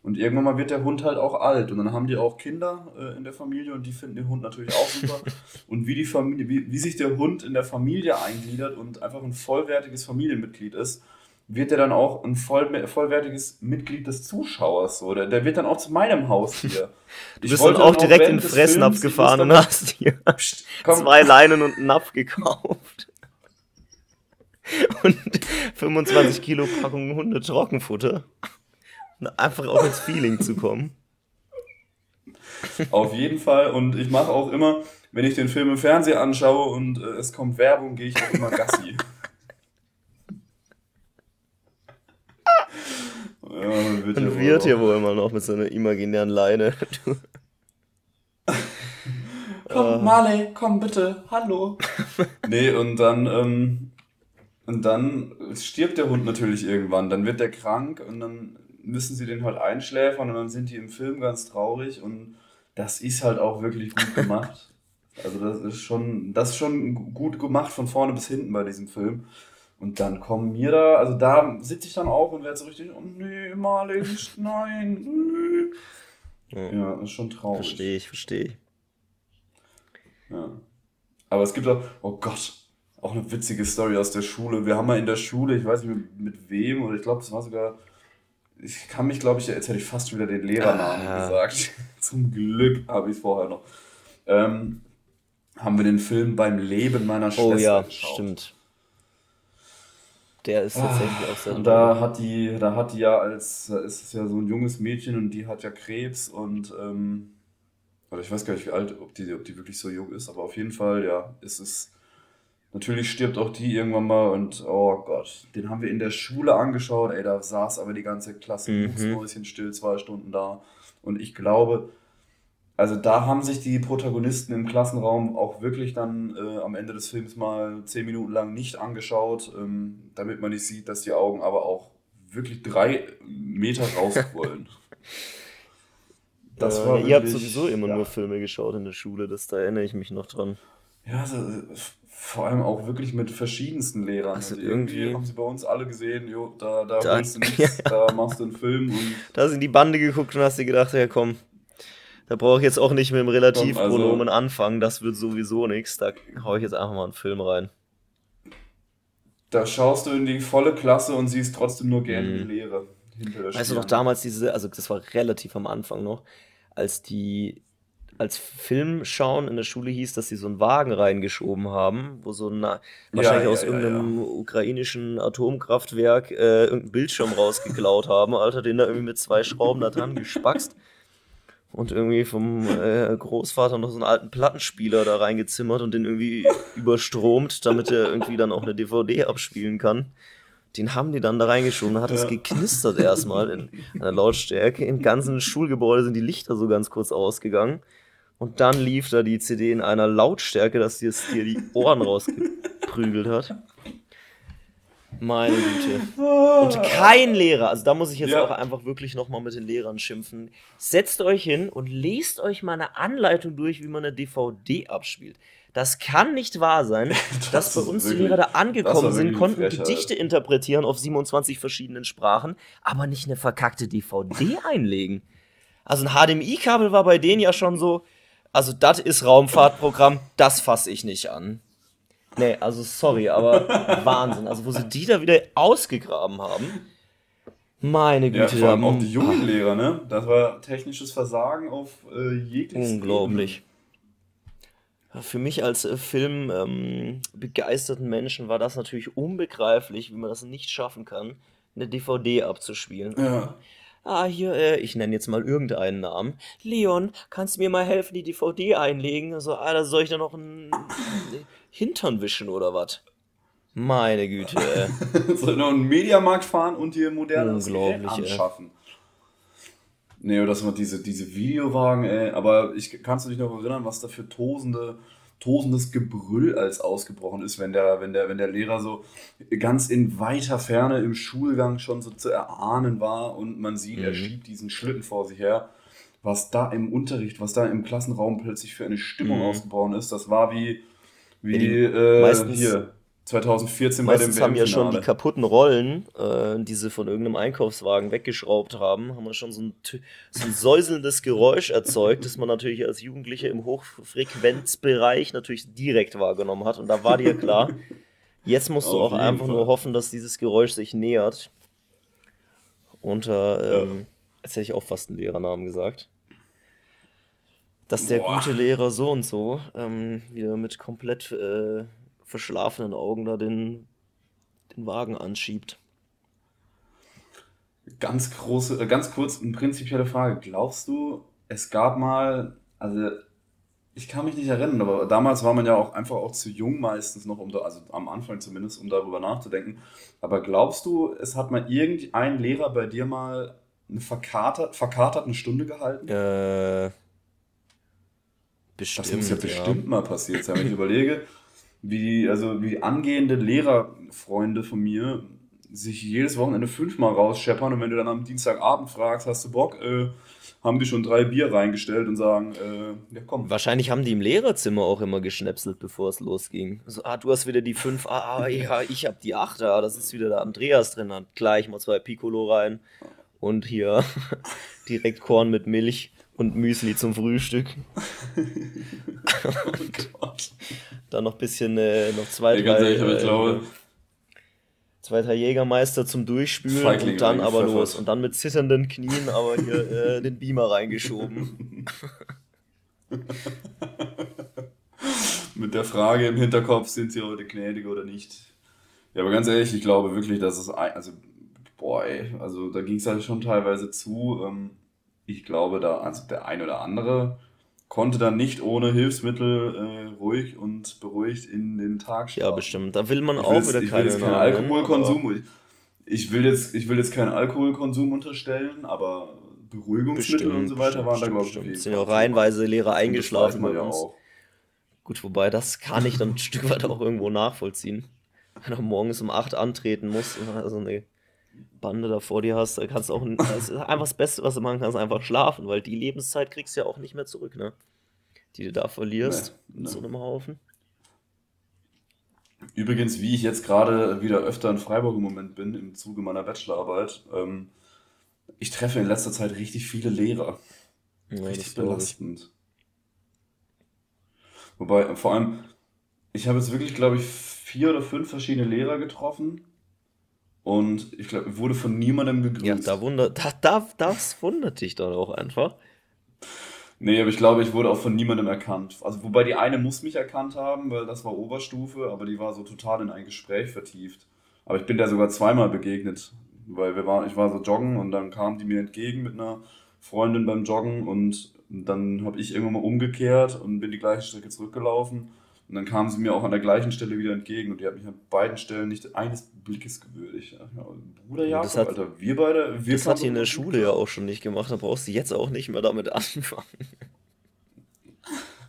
Und irgendwann mal wird der Hund halt auch alt und dann haben die auch Kinder äh, in der Familie und die finden den Hund natürlich auch super. und wie, die Familie, wie, wie sich der Hund in der Familie eingliedert und einfach ein vollwertiges Familienmitglied ist, wird er dann auch ein voll, vollwertiges Mitglied des Zuschauers. So. Der, der wird dann auch zu meinem Haus hier. Du bist dann auch direkt in den Fressnapf gefahren und hast hier Psst, zwei Leinen und einen Napf gekauft. Und 25 Kilo Packung Hunde Trockenfutter. Um einfach auch ins Feeling zu kommen. Auf jeden Fall. Und ich mache auch immer, wenn ich den Film im Fernsehen anschaue und äh, es kommt Werbung, gehe ich auch immer Gassi. Ja, wird und wird ja wohl immer noch mit so einer imaginären Leine. komm, uh. Marley, komm bitte, hallo. nee, und dann, ähm, und dann stirbt der Hund natürlich irgendwann. Dann wird der krank und dann müssen sie den halt einschläfern und dann sind die im Film ganz traurig und das ist halt auch wirklich gut gemacht. Also das ist schon, das ist schon gut gemacht von vorne bis hinten bei diesem Film. Und dann kommen mir da, also da sitze ich dann auch und werde so richtig, oh nee, Marley, nein, nee. Ja, ja, ist schon traurig. Verstehe ich, verstehe ich. Ja. Aber es gibt auch, oh Gott, auch eine witzige Story aus der Schule. Wir haben mal in der Schule, ich weiß nicht mit, mit wem, oder ich glaube, es war sogar, ich kann mich, glaube ich, jetzt hätte ich fast wieder den Lehrernamen ah, gesagt. Zum Glück habe ich es vorher noch. Ähm, haben wir den Film beim Leben meiner Schwester Oh ja, geschaut. stimmt. Der ist tatsächlich auch sehr Und da hat die, da hat die ja als, da ist es ja so ein junges Mädchen und die hat ja Krebs und, ähm, oder ich weiß gar nicht, wie alt, ob die, ob die wirklich so jung ist, aber auf jeden Fall, ja, ist es, natürlich stirbt auch die irgendwann mal und, oh Gott, den haben wir in der Schule angeschaut, ey, da saß aber die ganze Klasse mhm. still zwei Stunden da und ich glaube, also da haben sich die Protagonisten im Klassenraum auch wirklich dann äh, am Ende des Films mal zehn Minuten lang nicht angeschaut, ähm, damit man nicht sieht, dass die Augen aber auch wirklich drei Meter raus wollen. Das äh, war wirklich, ihr habt sowieso immer ja. nur Filme geschaut in der Schule, das da erinnere ich mich noch dran. Ja, also, vor allem auch wirklich mit verschiedensten Lehrern. Also irgendwie, irgendwie haben sie bei uns alle gesehen, jo, da, da, da willst du nichts, ja. da machst du einen Film. Und da sind die Bande geguckt und hast dir gedacht, ja komm, da brauche ich jetzt auch nicht mit dem Relativpronomen also, anfangen, das wird sowieso nichts. Da haue ich jetzt einfach mal einen Film rein. Da schaust du in die volle Klasse und siehst trotzdem nur gerne mhm. die Lehre. Weißt du noch damals diese, also das war relativ am Anfang noch, als die als Film schauen in der Schule hieß, dass sie so einen Wagen reingeschoben haben, wo so ein wahrscheinlich ja, aus ja, irgendeinem ja, ukrainischen Atomkraftwerk äh, irgendeinen Bildschirm rausgeklaut haben, Alter, den da irgendwie mit zwei Schrauben da dran gespackst und irgendwie vom äh, Großvater noch so einen alten Plattenspieler da reingezimmert und den irgendwie überstromt, damit er irgendwie dann auch eine DVD abspielen kann. Den haben die dann da reingeschoben, dann hat es geknistert erstmal in einer Lautstärke. Im ganzen Schulgebäude sind die Lichter so ganz kurz ausgegangen. Und dann lief da die CD in einer Lautstärke, dass dir die Ohren rausgeprügelt hat. Meine Güte. Und kein Lehrer, also da muss ich jetzt ja. auch einfach wirklich nochmal mit den Lehrern schimpfen. Setzt euch hin und lest euch mal eine Anleitung durch, wie man eine DVD abspielt. Das kann nicht wahr sein, das dass bei uns wirklich, die Lehrer da angekommen sind, konnten Frechheit. Gedichte interpretieren auf 27 verschiedenen Sprachen, aber nicht eine verkackte DVD einlegen. Also ein HDMI-Kabel war bei denen ja schon so, also das ist Raumfahrtprogramm, das fasse ich nicht an. Nee, also sorry, aber Wahnsinn. Also wo sie die da wieder ausgegraben haben. Meine Güte. Ja, vor allem auch die jungen Lehrer, ne? Das war technisches Versagen auf äh, jegliches Unglaublich. Für mich als äh, filmbegeisterten ähm, Menschen war das natürlich unbegreiflich, wie man das nicht schaffen kann, eine DVD abzuspielen. Ja. Ah, hier, äh, ich nenne jetzt mal irgendeinen Namen. Leon, kannst du mir mal helfen, die DVD einlegen? So, ah, da soll ich da noch einen Hintern wischen oder was? Meine Güte, ey. soll noch einen Mediamarkt fahren und hier modernes Gerät anschaffen. Ey. Nee, oder dass man diese, diese Videowagen, ey. Aber ich kannst du dich noch erinnern, was da für tosende, tosendes Gebrüll als ausgebrochen ist, wenn der, wenn der, wenn der Lehrer so ganz in weiter Ferne im Schulgang schon so zu erahnen war und man sieht, mhm. er schiebt diesen Schlitten vor sich her. Was da im Unterricht, was da im Klassenraum plötzlich für eine Stimmung mhm. ausgebrochen ist, das war wie, wie äh, hier 2014 bei dem haben ja schon die kaputten Rollen, äh, die sie von irgendeinem Einkaufswagen weggeschraubt haben, haben wir schon so ein, so ein säuselndes Geräusch erzeugt, das man natürlich als Jugendlicher im Hochfrequenzbereich natürlich direkt wahrgenommen hat. Und da war dir klar, jetzt musst du auch einfach Fall. nur hoffen, dass dieses Geräusch sich nähert. Unter, ähm, ja. jetzt hätte ich auch fast einen Lehrernamen gesagt. Dass der Boah. gute Lehrer so und so ähm, wieder mit komplett äh, verschlafenen Augen da den, den Wagen anschiebt. Ganz große, äh, ganz kurz eine prinzipielle Frage. Glaubst du, es gab mal, also ich kann mich nicht erinnern, aber damals war man ja auch einfach auch zu jung meistens noch, um da, also am Anfang zumindest, um darüber nachzudenken. Aber glaubst du, es hat mal irgendein Lehrer bei dir mal eine verkatert, verkatert eine Stunde gehalten? Äh, bestimmt. Das muss ja bestimmt ja. mal passiert sein, wenn ich überlege wie, also wie angehende Lehrerfreunde von mir sich jedes Wochenende fünfmal rausscheppern und wenn du dann am Dienstagabend fragst, hast du Bock, äh, haben die schon drei Bier reingestellt und sagen, äh, ja komm. Wahrscheinlich haben die im Lehrerzimmer auch immer geschnäpselt, bevor es losging. So, ah, du hast wieder die fünf, ah, ah ja, ich hab die acht, ah, das ist wieder der Andreas drin, dann gleich mal zwei Piccolo rein und hier direkt Korn mit Milch und Müsli zum Frühstück. oh Gott. Dann noch ein bisschen, äh, noch zwei, drei, ehrlich, äh, zwei, drei Jägermeister zum Durchspülen Feigling und dann aber los. Und dann mit zitternden Knien aber hier äh, den Beamer reingeschoben. mit der Frage im Hinterkopf, sind sie heute gnädig oder nicht? Ja, aber ganz ehrlich, ich glaube wirklich, dass es, also, boah, ey, also da ging es halt schon teilweise zu. Ähm, ich glaube, da, also der ein oder andere konnte dann nicht ohne Hilfsmittel äh, ruhig und beruhigt in den Tag starten. Ja, bestimmt. Da will man ich auch wieder ich will keinen Alkoholkonsum. Ich will, jetzt, ich will jetzt keinen Alkoholkonsum unterstellen, aber Beruhigungsmittel bestimmt, und so weiter waren da, glaube ich, Es sind ja auch reihenweise Lehrer eingeschlafen bei uns. Ja Gut, wobei das kann ich dann ein Stück weit auch irgendwo nachvollziehen. Wenn er morgens um 8 antreten muss, also nee. Bande da vor dir hast, da kannst du auch, das ist einfach das Beste, was du machen kannst, einfach schlafen, weil die Lebenszeit kriegst du ja auch nicht mehr zurück, ne? Die du da verlierst nee, in so einem Haufen. Übrigens, wie ich jetzt gerade wieder öfter in Freiburg im Moment bin, im Zuge meiner Bachelorarbeit, ähm, ich treffe in letzter Zeit richtig viele Lehrer. Ja, richtig belastend. Wobei, vor allem, ich habe jetzt wirklich, glaube ich, vier oder fünf verschiedene Lehrer getroffen und ich glaube, wurde von niemandem gegrüßt. Ja, da wundert, da, da, das wundert dich dann auch einfach. Nee, aber ich glaube, ich wurde auch von niemandem erkannt. Also, wobei die eine muss mich erkannt haben, weil das war Oberstufe, aber die war so total in ein Gespräch vertieft. Aber ich bin der sogar zweimal begegnet, weil wir waren, ich war so joggen und dann kam die mir entgegen mit einer Freundin beim Joggen und dann habe ich irgendwann mal umgekehrt und bin die gleiche Strecke zurückgelaufen Und dann kam sie mir auch an der gleichen Stelle wieder entgegen und die hat mich an beiden Stellen nicht eines Blickes gewürdigt. Ja, Bruder Jakob, das hat, Alter, wir beide, wir Das hat die in der Schule ja auch schon nicht gemacht, da brauchst du jetzt auch nicht mehr damit anfangen.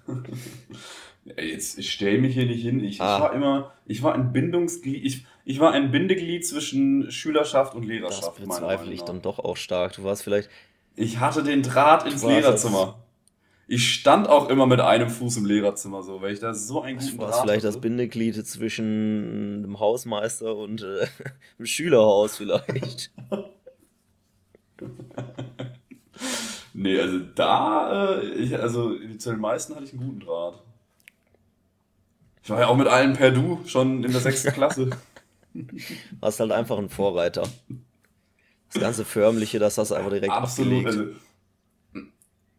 Jetzt stell mich hier nicht hin. Ich, Ah. ich war immer, ich war ein Bindungsglied, ich, ich war ein Bindeglied zwischen Schülerschaft und Das Lehrerschaft, meiner bezweifle ich dann doch auch stark. Du warst vielleicht, Ich hatte den Draht ins Lehrerzimmer. Ich stand auch immer mit einem Fuß im Lehrerzimmer, so, weil ich da so einen du guten warst vielleicht das hatte. Bindeglied zwischen dem Hausmeister und äh, dem Schülerhaus vielleicht. Nee, also da, äh, ich, also zu den meisten hatte ich einen guten Draht. Ich war ja auch mit allen per Du schon in der sechsten Klasse. Warst halt einfach ein Vorreiter. Das ganze Förmliche, das hast du einfach direkt Absolut. abgelegt. Also,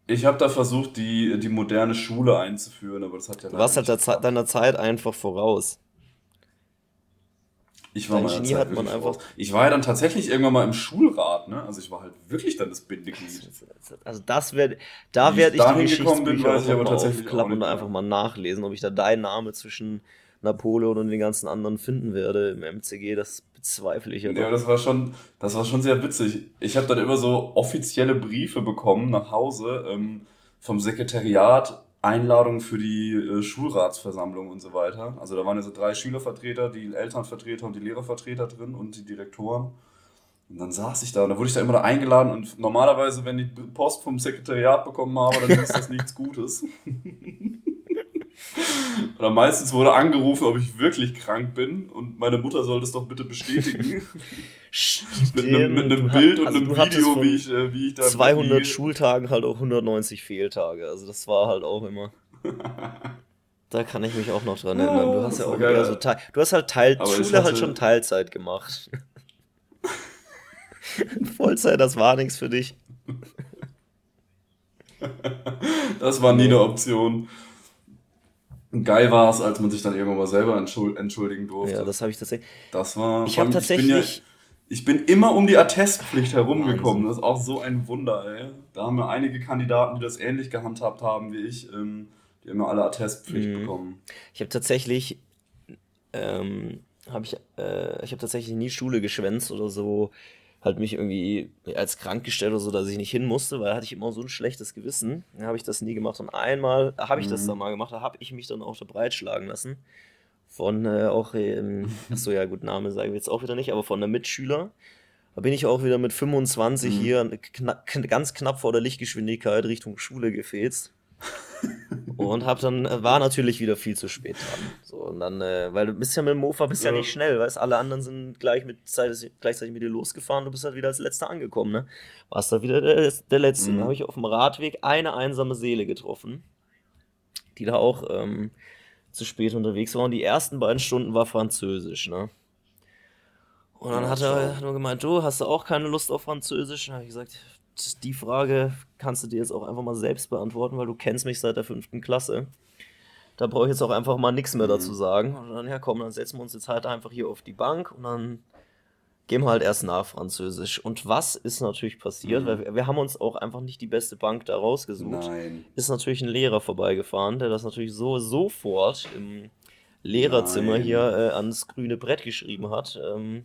ich habe da versucht, die, die moderne Schule einzuführen, aber das hat ja Du warst halt leider der Ze deiner Zeit einfach voraus. Ich war Dein Genie Zeit hat man einfach- voraus. Ich war ja dann tatsächlich irgendwann mal im Schulrat, ne? Also ich war halt wirklich dann das Bindeglied. Also das werde, da werde ich ich die gekommen bin, Geschichtsbücher weiß ich aber tatsächlich aufklappen und einfach mal nachlesen, ob ich da deinen Name zwischen Napoleon und den ganzen anderen finden werde im MCG. Das bezweifle ich ja Ja, das war schon, das war schon sehr witzig. Ich habe dann immer so offizielle Briefe bekommen nach Hause ähm, vom Sekretariat, Einladungen für die äh, Schulratsversammlung und so weiter. Also da waren ja so drei Schülervertreter, die Elternvertreter und die Lehrervertreter drin und die Direktoren. Und dann saß ich da und da wurde ich da immer da eingeladen und normalerweise, wenn ich Post vom Sekretariat bekommen habe, dann ist das nichts Gutes. Oder meistens wurde angerufen, ob ich wirklich krank bin und meine Mutter soll das doch bitte bestätigen. mit einem, mit einem Bild und also einem du hattest Video, wie ich, äh, wie ich da 200 wie, Schultagen halt auch 190 Fehltage. Also das war halt auch immer. Da kann ich mich auch noch dran erinnern. Du hast ja war auch geil. so Teil, du hast halt Teil Schule halt schon Teilzeit gemacht. Vollzeit, das war nichts für dich. Das war nie eine Option. Und Geil war es, als man sich dann irgendwann mal selber entschuld, entschuldigen durfte. Ja, das habe ich tatsächlich. das war. Ich habe allem, bin ja, tatsächlich. ich bin immer um die Attestpflicht herumgekommen. Wahnsinn. Das ist auch so ein Wunder, ey. Da haben wir einige Kandidaten, die das ähnlich gehandhabt haben wie ich, ähm, die immer alle Attestpflicht Mhm. bekommen. Ich habe tatsächlich, ähm, habe ich, äh, ich habe tatsächlich nie Schule geschwänzt oder so, halt mich irgendwie als krank gestellt oder so, dass ich nicht hin musste, weil da hatte ich immer so ein schlechtes Gewissen. Dann habe ich das nie gemacht. Und einmal habe ich das Mhm. dann mal gemacht, da habe ich mich dann auch da breitschlagen lassen. Von äh, auch, ähm, achso, ja, gut, Name sagen wir jetzt auch wieder nicht, aber von einem Mitschüler. Da bin ich auch wieder mit 25 Mhm. hier kna kn ganz knapp vor der Lichtgeschwindigkeit Richtung Schule gefetzt. Und hab dann, äh, war natürlich wieder viel zu spät dran. So, und dann, äh, weil du bist ja mit dem Mofa bist ja, Ja. nicht schnell, weißt alle anderen sind gleich mit Zeit, gleichzeitig mit dir losgefahren, du bist halt wieder als letzter angekommen, ne? Warst da wieder der, der Letzte. Mhm. Dann habe ich auf dem Radweg eine einsame Seele getroffen, die da auch ähm, zu spät unterwegs war. Und die ersten beiden Stunden war Französisch, ne? Und dann Ja, hat er nur gemeint, du hast du auch keine Lust auf Französisch? Dann habe ich gesagt, die Frage kannst du dir jetzt auch einfach mal selbst beantworten, weil du kennst mich seit der fünften Klasse. Da brauche ich jetzt auch einfach mal nichts mehr dazu Mhm. sagen. Und dann, ja komm, dann setzen wir uns jetzt halt einfach hier auf die Bank und dann gehen wir halt erst nach Französisch. Und was ist natürlich passiert, Mhm. weil wir, wir haben uns auch einfach nicht die beste Bank da rausgesucht Nein. ist natürlich ein Lehrer vorbeigefahren, der das natürlich so sofort im Lehrerzimmer Nein. hier äh, ans grüne Brett geschrieben hat. Ähm,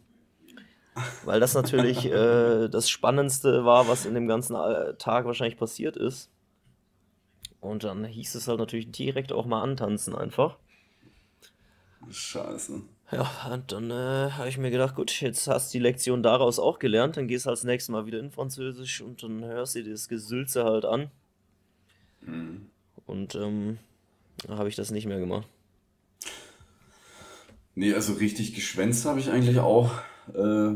weil das natürlich äh, das Spannendste war, was in dem ganzen äh, Tag wahrscheinlich passiert ist. Und dann hieß es halt natürlich direkt auch mal antanzen einfach. Scheiße. Ja, und dann äh, habe ich mir gedacht, gut, jetzt hast du die Lektion daraus auch gelernt, dann gehst du als nächstes Mal wieder in Französisch und dann hörst du dir das Gesülze halt an. Mhm. Und ähm, habe ich das nicht mehr gemacht. Nee, also richtig geschwänzt habe ich eigentlich auch, äh,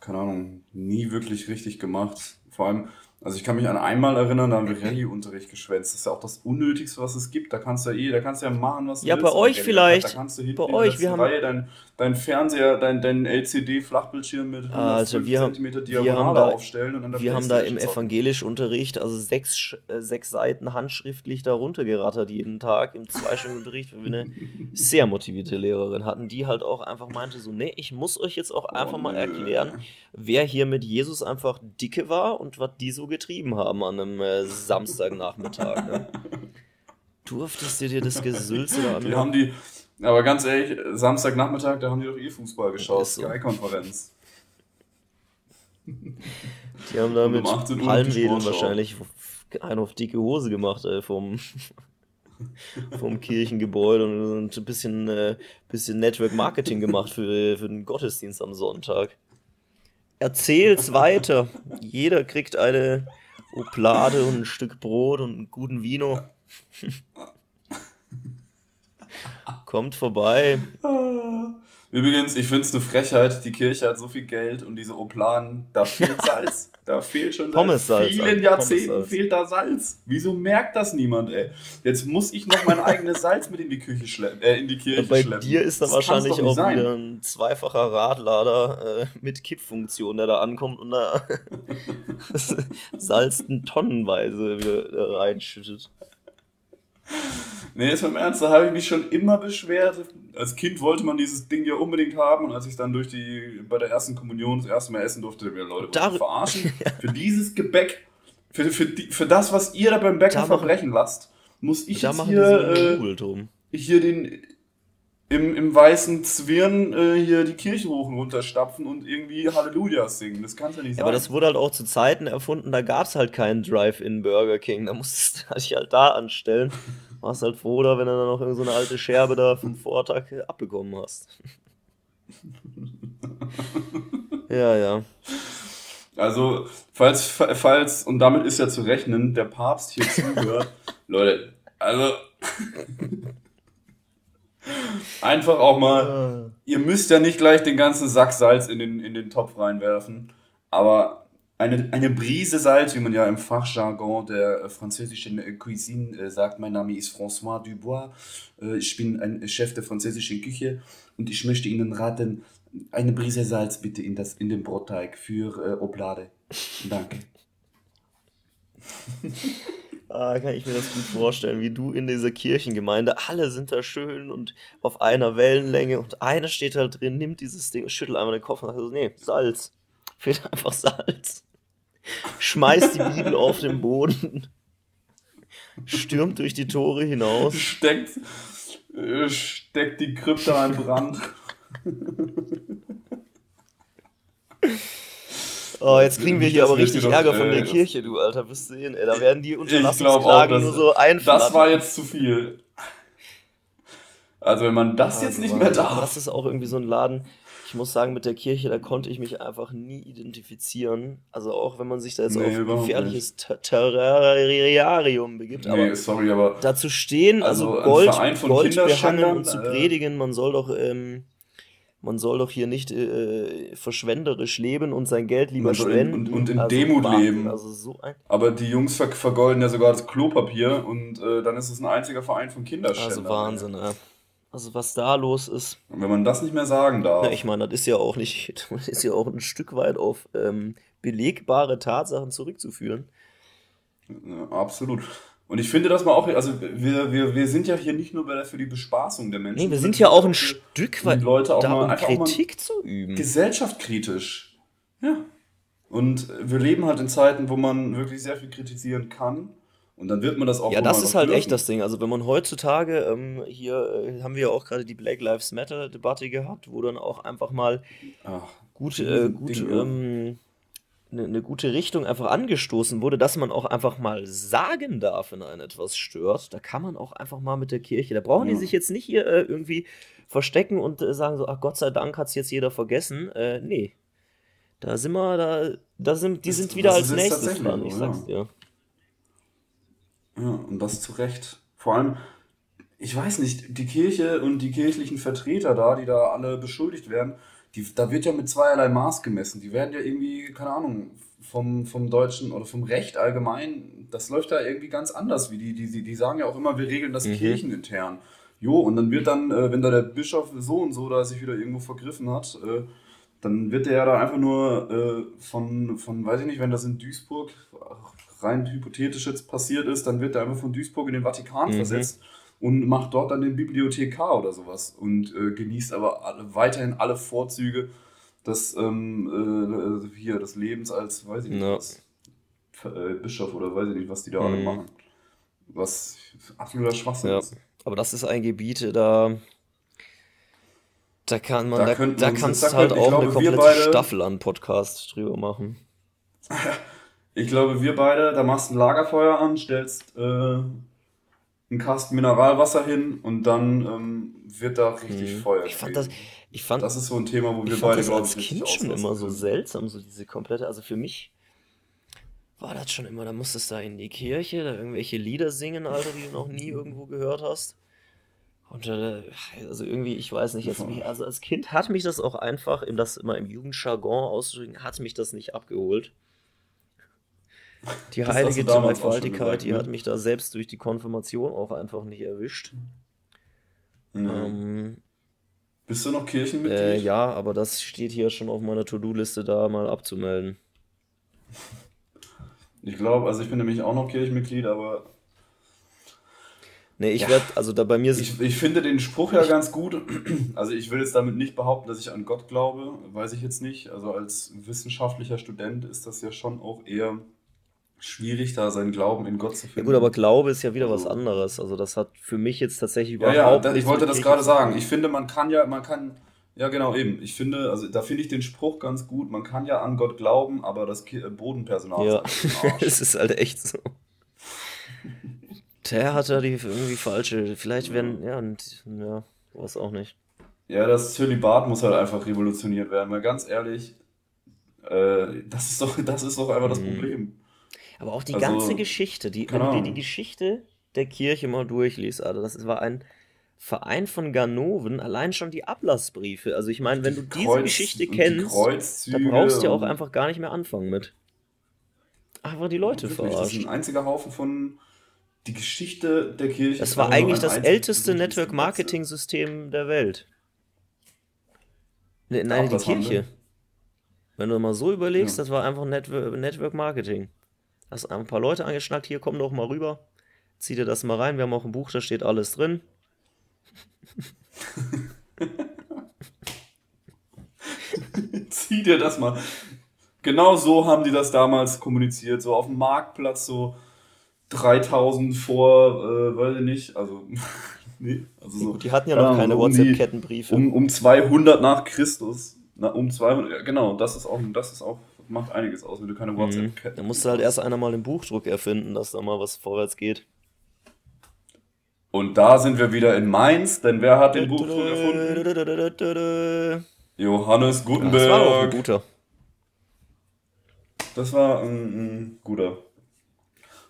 keine Ahnung, nie wirklich richtig gemacht. Vor allem, also ich kann mich an einmal erinnern, da haben wir Rallye-Unterricht geschwänzt. Das ist ja auch das Unnötigste, was es gibt. Da kannst du ja eh, da kannst du ja machen, was du Ja, willst. bei in der euch vielleicht. Da kannst du hinten Bei euch, wir haben- Reihe dein, dein Fernseher, dein, dein LCD-Flachbildschirm mit 105 Also wir haben- Centimeter wir haben Diagonale da- aufstellen und an der Wir haben da im Playstation zocken. Evangelischunterricht also sechs, äh, sechs Seiten handschriftlich da runtergerattert jeden Tag im Zweistundunterricht, weil wir eine sehr motivierte Lehrerin hatten, die halt auch einfach meinte so, nee, ich muss euch jetzt auch einfach Oh, mal erklären, wer hier mit Jesus einfach dicke war und was die so getrieben haben an einem äh, Samstagnachmittag. Ne? durftest du dir das Gesülze da Die haben die, aber ganz ehrlich, Samstagnachmittag, da haben die doch eh Fußball geschaut, so. Sky-Konferenz. Die haben da um mit 18 Uhr die Palmwedeln wahrscheinlich einen auf dicke Hose gemacht, ey, vom, vom Kirchengebäude und ein bisschen, äh, bisschen Network Marketing gemacht für, für den Gottesdienst am Sonntag. Erzähl's weiter. Jeder kriegt eine Oplade und ein Stück Brot und einen guten Vino. Kommt vorbei. Übrigens, ich finde es eine Frechheit, die Kirche hat so viel Geld und diese Opladen, da fehlt Salz. Da fehlt schon Pommessalz, seit vielen Alter, Jahrzehnten Pommessalz. fehlt da Salz. Wieso merkt das niemand, ey? Jetzt muss ich noch mein eigenes Salz mit in die Küche schleppen, äh, in die Kirche Bei schleppen. dir ist da Das wahrscheinlich auch sein. wieder ein zweifacher Radlader äh, mit Kippfunktion, der da ankommt und da Salzen tonnenweise wieder äh, reinschüttet. Nee, ist im Ernst, da habe ich mich schon immer beschwert. Als Kind wollte man dieses Ding ja unbedingt haben und als ich dann durch die, bei der ersten Kommunion das erste Mal essen durfte, mir Leute, Dar- verarschen. Für dieses Gebäck, für, für, die, für das, was ihr da beim Bäcker Da machen- verbrechen lasst, muss ich jetzt machen hier, äh, hier den im, im weißen Zwirn äh, hier die Kirche hoch und irgendwie Halleluja singen. Das kann's ja nicht Ja, sein. aber das wurde halt auch zu Zeiten erfunden, da gab es halt keinen Drive-In Burger King. Da musstest du dich halt da anstellen. Warst halt froh, da, wenn du dann noch irgendeine so eine alte Scherbe da vom Vortag abbekommen hast. ja, ja. Also, falls, falls, und damit ist ja zu rechnen, der Papst hier zuhört, Leute, also, einfach auch mal, ihr müsst ja nicht gleich den ganzen Sack Salz in den, in den Topf reinwerfen, aber eine, eine Brise Salz, wie man ja im Fachjargon der äh, französischen äh, Cuisine äh, sagt, mein Name ist François Dubois, ich bin ein Chef der französischen Küche und ich möchte Ihnen raten, eine Brise Salz bitte in, das, in den Brotteig für äh, Oblade. Danke. Ah, kann ich mir das gut vorstellen, wie du in dieser Kirchengemeinde, alle sind da schön und auf einer Wellenlänge und einer steht halt drin, nimmt dieses Ding, schüttelt einmal den Kopf und sagt so, nee, Salz. Fehlt einfach Salz. Schmeißt die Bibel auf den Boden, stürmt durch die Tore hinaus. Steckt, äh, steckt die Krypta in Brand. Oh, jetzt kriegen wir hier das aber richtig dir doch, Ärger von äh, der Kirche, du Alter, wirst du sehen. Ey, da werden die auch, Unterlassungsklagen nur so einfallen. das war jetzt zu viel. Also wenn man das jetzt nicht mehr darf. das ist auch irgendwie so ein Laden. Ich muss sagen, mit der Kirche, da konnte ich mich einfach nie identifizieren. Also auch wenn man sich da jetzt Nee, auf gefährliches Ter- Terrarium begibt. Aber Nee, sorry, aber da zu stehen, also, Also Gold, Gold behangen und zu äh, predigen, man soll doch, ähm, man soll doch hier nicht äh, verschwenderisch leben und sein Geld lieber spenden. und- und in also, Demut Wahnsinn, leben. Also so aber die Jungs ver vergolden ja sogar das Klopapier und äh, dann ist es ein einziger Verein von Kinderschändern. also Wahnsinn, ja. Also was da los ist. Und wenn man das nicht mehr sagen darf. Na, ich meine, das ist ja auch nicht, das ist ja auch ein Stück weit auf ähm, belegbare Tatsachen zurückzuführen. Ja, absolut. Und ich finde, dass man auch, also wir, wir, wir sind ja hier nicht nur für die Bespaßung der Menschen. Nee, wir sind ja auch ein Stück weit Leute auch mal, einfach auch mal Kritik zu üben. gesellschaftskritisch. Ja. Und wir leben halt in Zeiten, wo man wirklich sehr viel kritisieren kann. Und dann wird man das auch Ja, das ist halt dürfen. echt das Ding. Also wenn man heutzutage, ähm, hier äh, haben wir ja auch gerade die Black Lives Matter Debatte gehabt, wo dann auch einfach mal Ach, gut, äh, gut, Dinge. ähm, eine ne gute Richtung einfach angestoßen wurde, dass man auch einfach mal sagen darf, wenn einen etwas stört. Da kann man auch einfach mal mit der Kirche, da brauchen die Ja. sich jetzt nicht hier äh, irgendwie verstecken und äh, sagen so, ach Gott sei Dank hat es jetzt jeder vergessen. Äh, nee. Da sind wir, da, da sind, die Das- sind wieder als nächstes dran, ich sag's dir. Ja, und das zu Recht. Vor allem, ich weiß nicht, die Kirche und die kirchlichen Vertreter da, die da alle beschuldigt werden, die, da wird ja mit zweierlei Maß gemessen. Die werden ja irgendwie, keine Ahnung, vom, vom Deutschen oder vom Recht allgemein, das läuft da irgendwie ganz anders. Wie die, die, die, die sagen ja auch immer, wir regeln das Mhm. kirchenintern. Jo, und dann wird dann, äh, wenn da der Bischof so und so da sich wieder irgendwo vergriffen hat, äh, dann wird der ja da einfach nur äh, von, von, weiß ich nicht, wenn das in Duisburg rein hypothetisch jetzt passiert ist, dann wird er einfach von Duisburg in den Vatikan Mhm. versetzt und macht dort dann den Bibliothekar oder sowas und äh, genießt aber alle, weiterhin alle Vorzüge des, ähm, äh, hier, des Lebens als, weiß ich nicht Ja. was, äh, Bischof oder weiß ich nicht, was die da alle Mhm. machen. Was absoluter Schwachsinn Ja, ist. aber das ist ein Gebiet, da, da kann man, Da da, da kannst da du halt auch eine glaube, komplette Staffel an Podcasts drüber machen. ich glaube, wir beide, da machst du ein Lagerfeuer an, stellst äh, einen Kasten Mineralwasser hin und dann ähm, wird da richtig Mhm. Feuer Ich fand das, ich fand, Das ist so ein Thema, wo wir beide, glaube als ich, richtig Kind schon immer so seltsam, so diese komplette, also für mich war das schon immer, da musstest du da in die Kirche, da irgendwelche Lieder singen, Alter, die du noch nie irgendwo gehört hast. Und äh, also irgendwie, ich weiß nicht jetzt, wie, also als Kind hat mich das auch einfach, um das immer im Jugendjargon auszudrücken, hat mich das nicht abgeholt. Die Das heilige Dreifaltigkeit, die hat ne? mich da selbst durch die Konfirmation auch einfach nicht erwischt. Mhm. Ähm, Bist du noch Kirchenmitglied? äh, ja, aber das steht hier schon auf meiner To-Do-Liste, da mal abzumelden. Ich glaube, also ich bin nämlich auch noch Kirchenmitglied, aber Nee, ich ja, werde, also da bei mir, ich, ich finde den Spruch ja ganz gut. Also ich will jetzt damit nicht behaupten, dass ich an Gott glaube, weiß ich jetzt nicht. Also als wissenschaftlicher Student ist das ja schon auch eher schwierig, da seinen Glauben in Gott zu ja gut, aber finden. Glaube ist ja wieder was Also anderes. Also das hat für mich jetzt tatsächlich ja, ja, überhaupt da, ich wollte das gerade sagen. Ich finde, man kann ja, man kann, ja genau eben. Ich finde, also da finde ich den Spruch ganz gut. Man kann ja an Gott glauben, aber das Ki- Bodenpersonal ist Ja, im Arsch. es ist halt echt so. Der hat da die irgendwie falsche, vielleicht werden, ja, und, ja, weiß auch nicht. Ja, das Zölibat muss halt einfach revolutioniert werden, weil ganz ehrlich, äh, das ist doch, das ist doch einfach das Mhm. Problem. Aber auch die ganze Also, Geschichte, die, wenn du dir die Ahnung. Geschichte der Kirche mal durchliest, Alter, das war ein Verein von Ganoven, allein schon die Ablassbriefe. Also ich meine, wenn du Die diese Kreuz Geschichte die kennst, da brauchst du ja auch einfach gar nicht mehr anfangen mit. Einfach die Leute wirklich, das ist ein einziger Haufen von, die Geschichte der Kirche Das war eigentlich das älteste blutiges Network Gemetzel. Marketing System der Welt. Ne, Nein, die Kirche. Ablasshandel. Wenn du mal so überlegst, Ja. das war einfach Network, Network Marketing. Hast ein paar Leute angeschnackt, hier komm doch mal rüber, zieh dir das mal rein, wir haben auch ein Buch, da steht alles drin. Zieh dir das mal. Genau so haben die das damals kommuniziert, so auf dem Marktplatz, so 3000 vor, äh, weiß ich nicht, also, nee, also so, die hatten ja noch keine um WhatsApp-Kettenbriefe. um, um 200 nach Christus, na, um 200, ja, genau, das ist auch, das ist auch, macht einiges aus, wenn du keine Mhm. WhatsApp-Ketten Da musste halt erst einer mal den Buchdruck erfinden, dass da mal was vorwärts geht. Und da sind wir wieder in Mainz, denn wer hat den Buchdruck erfunden? Das Johannes war doch ein Gutenberg. guter. Das war ein, ein guter.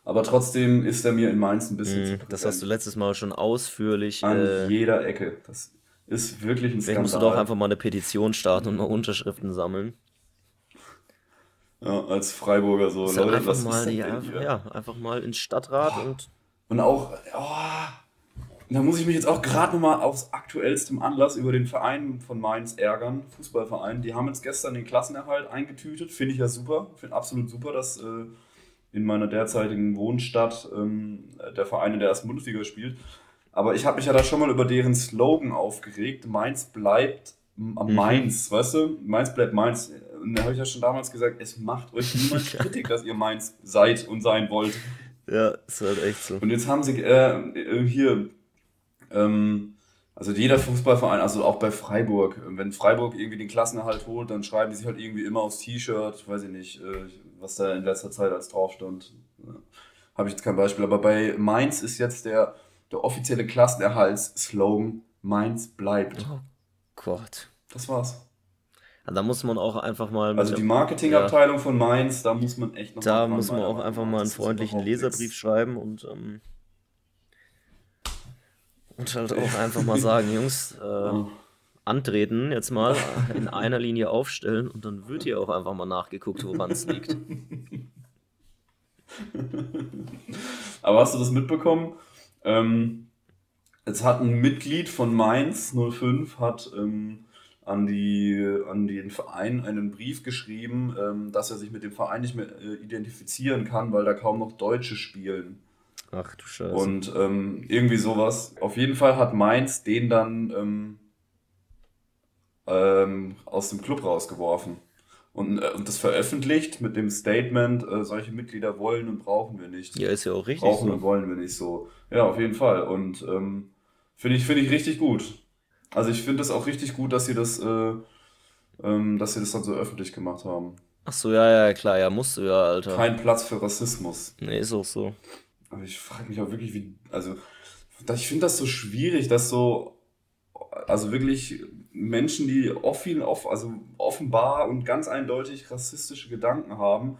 Aber trotzdem ist er mir in Mainz ein bisschen zu Mhm, Das hast du letztes Mal schon ausführlich. An Äh, jeder Ecke. Das ist wirklich ein vielleicht musst du doch Skandal. einfach mal eine Petition starten und mal Unterschriften sammeln. Ja, als Freiburger so, Ist halt Leute, einfach mal, die, einfach, ja, einfach mal ins Stadtrat und Und auch, oh, da muss ich mich jetzt auch gerade nochmal aus aktuellstem Anlass über den Verein von Mainz ärgern, Fußballverein. Die haben jetzt gestern den Klassenerhalt eingetütet, finde ich ja super, finde absolut super, dass äh, in meiner derzeitigen Wohnstadt ähm, der Verein in der ersten Bundesliga spielt. Aber ich habe mich ja da schon mal über deren Slogan aufgeregt. Mainz bleibt Mhm. Mainz, weißt du? Mainz bleibt Mainz. Und da habe ich ja schon damals gesagt, es macht euch niemand strittig, dass ihr Mainz seid und sein wollt. ja, ist halt echt so. Und jetzt haben sie äh, hier, ähm, also jeder Fußballverein, also auch bei Freiburg, wenn Freiburg irgendwie den Klassenerhalt holt, dann schreiben die sich halt irgendwie immer aufs T-Shirt, weiß ich nicht, äh, was da in letzter Zeit als drauf stand. Ja, Habe ich jetzt kein Beispiel. Aber bei Mainz ist jetzt der, der offizielle Klassenerhalts-Slogan Mainz bleibt. Oh Gott. Das war's. Da muss man auch einfach mal Also die dem, ja, Marketingabteilung von Mainz, da muss man echt noch da muss man auch einfach mal einen ist freundlichen Leserbrief nichts. schreiben und, ähm, und halt auch einfach mal sagen, Jungs, äh, Ja. antreten, jetzt mal in einer Linie aufstellen und dann wird hier auch einfach mal nachgeguckt, woran es liegt. Aber hast du das mitbekommen? Ähm, jetzt hat ein Mitglied von Mainz 05 hat ähm, an, die, an den Verein einen Brief geschrieben, ähm, dass er sich mit dem Verein nicht mehr äh, identifizieren kann, weil da kaum noch Deutsche spielen. Ach du Scheiße. Und ähm, irgendwie sowas. Auf jeden Fall hat Mainz den dann ähm, ähm, aus dem Club rausgeworfen. und, äh, und das veröffentlicht mit dem Statement, äh, solche Mitglieder wollen und brauchen wir nicht. Ja, ist ja auch richtig. Brauchen so. und wollen wir nicht so. Ja, auf jeden Fall. Und ähm, finde ich, finde ich richtig gut. Also ich finde es auch richtig gut, dass sie das, äh, ähm, dass sie das dann so öffentlich gemacht haben. Ach so, ja, ja, klar, ja, musst du ja, Alter. Kein Platz für Rassismus. Nee, ist auch so. Aber ich frage mich auch wirklich, wie, also ich finde das so schwierig, dass so, also wirklich Menschen, die offen, also offenbar und ganz eindeutig rassistische Gedanken haben,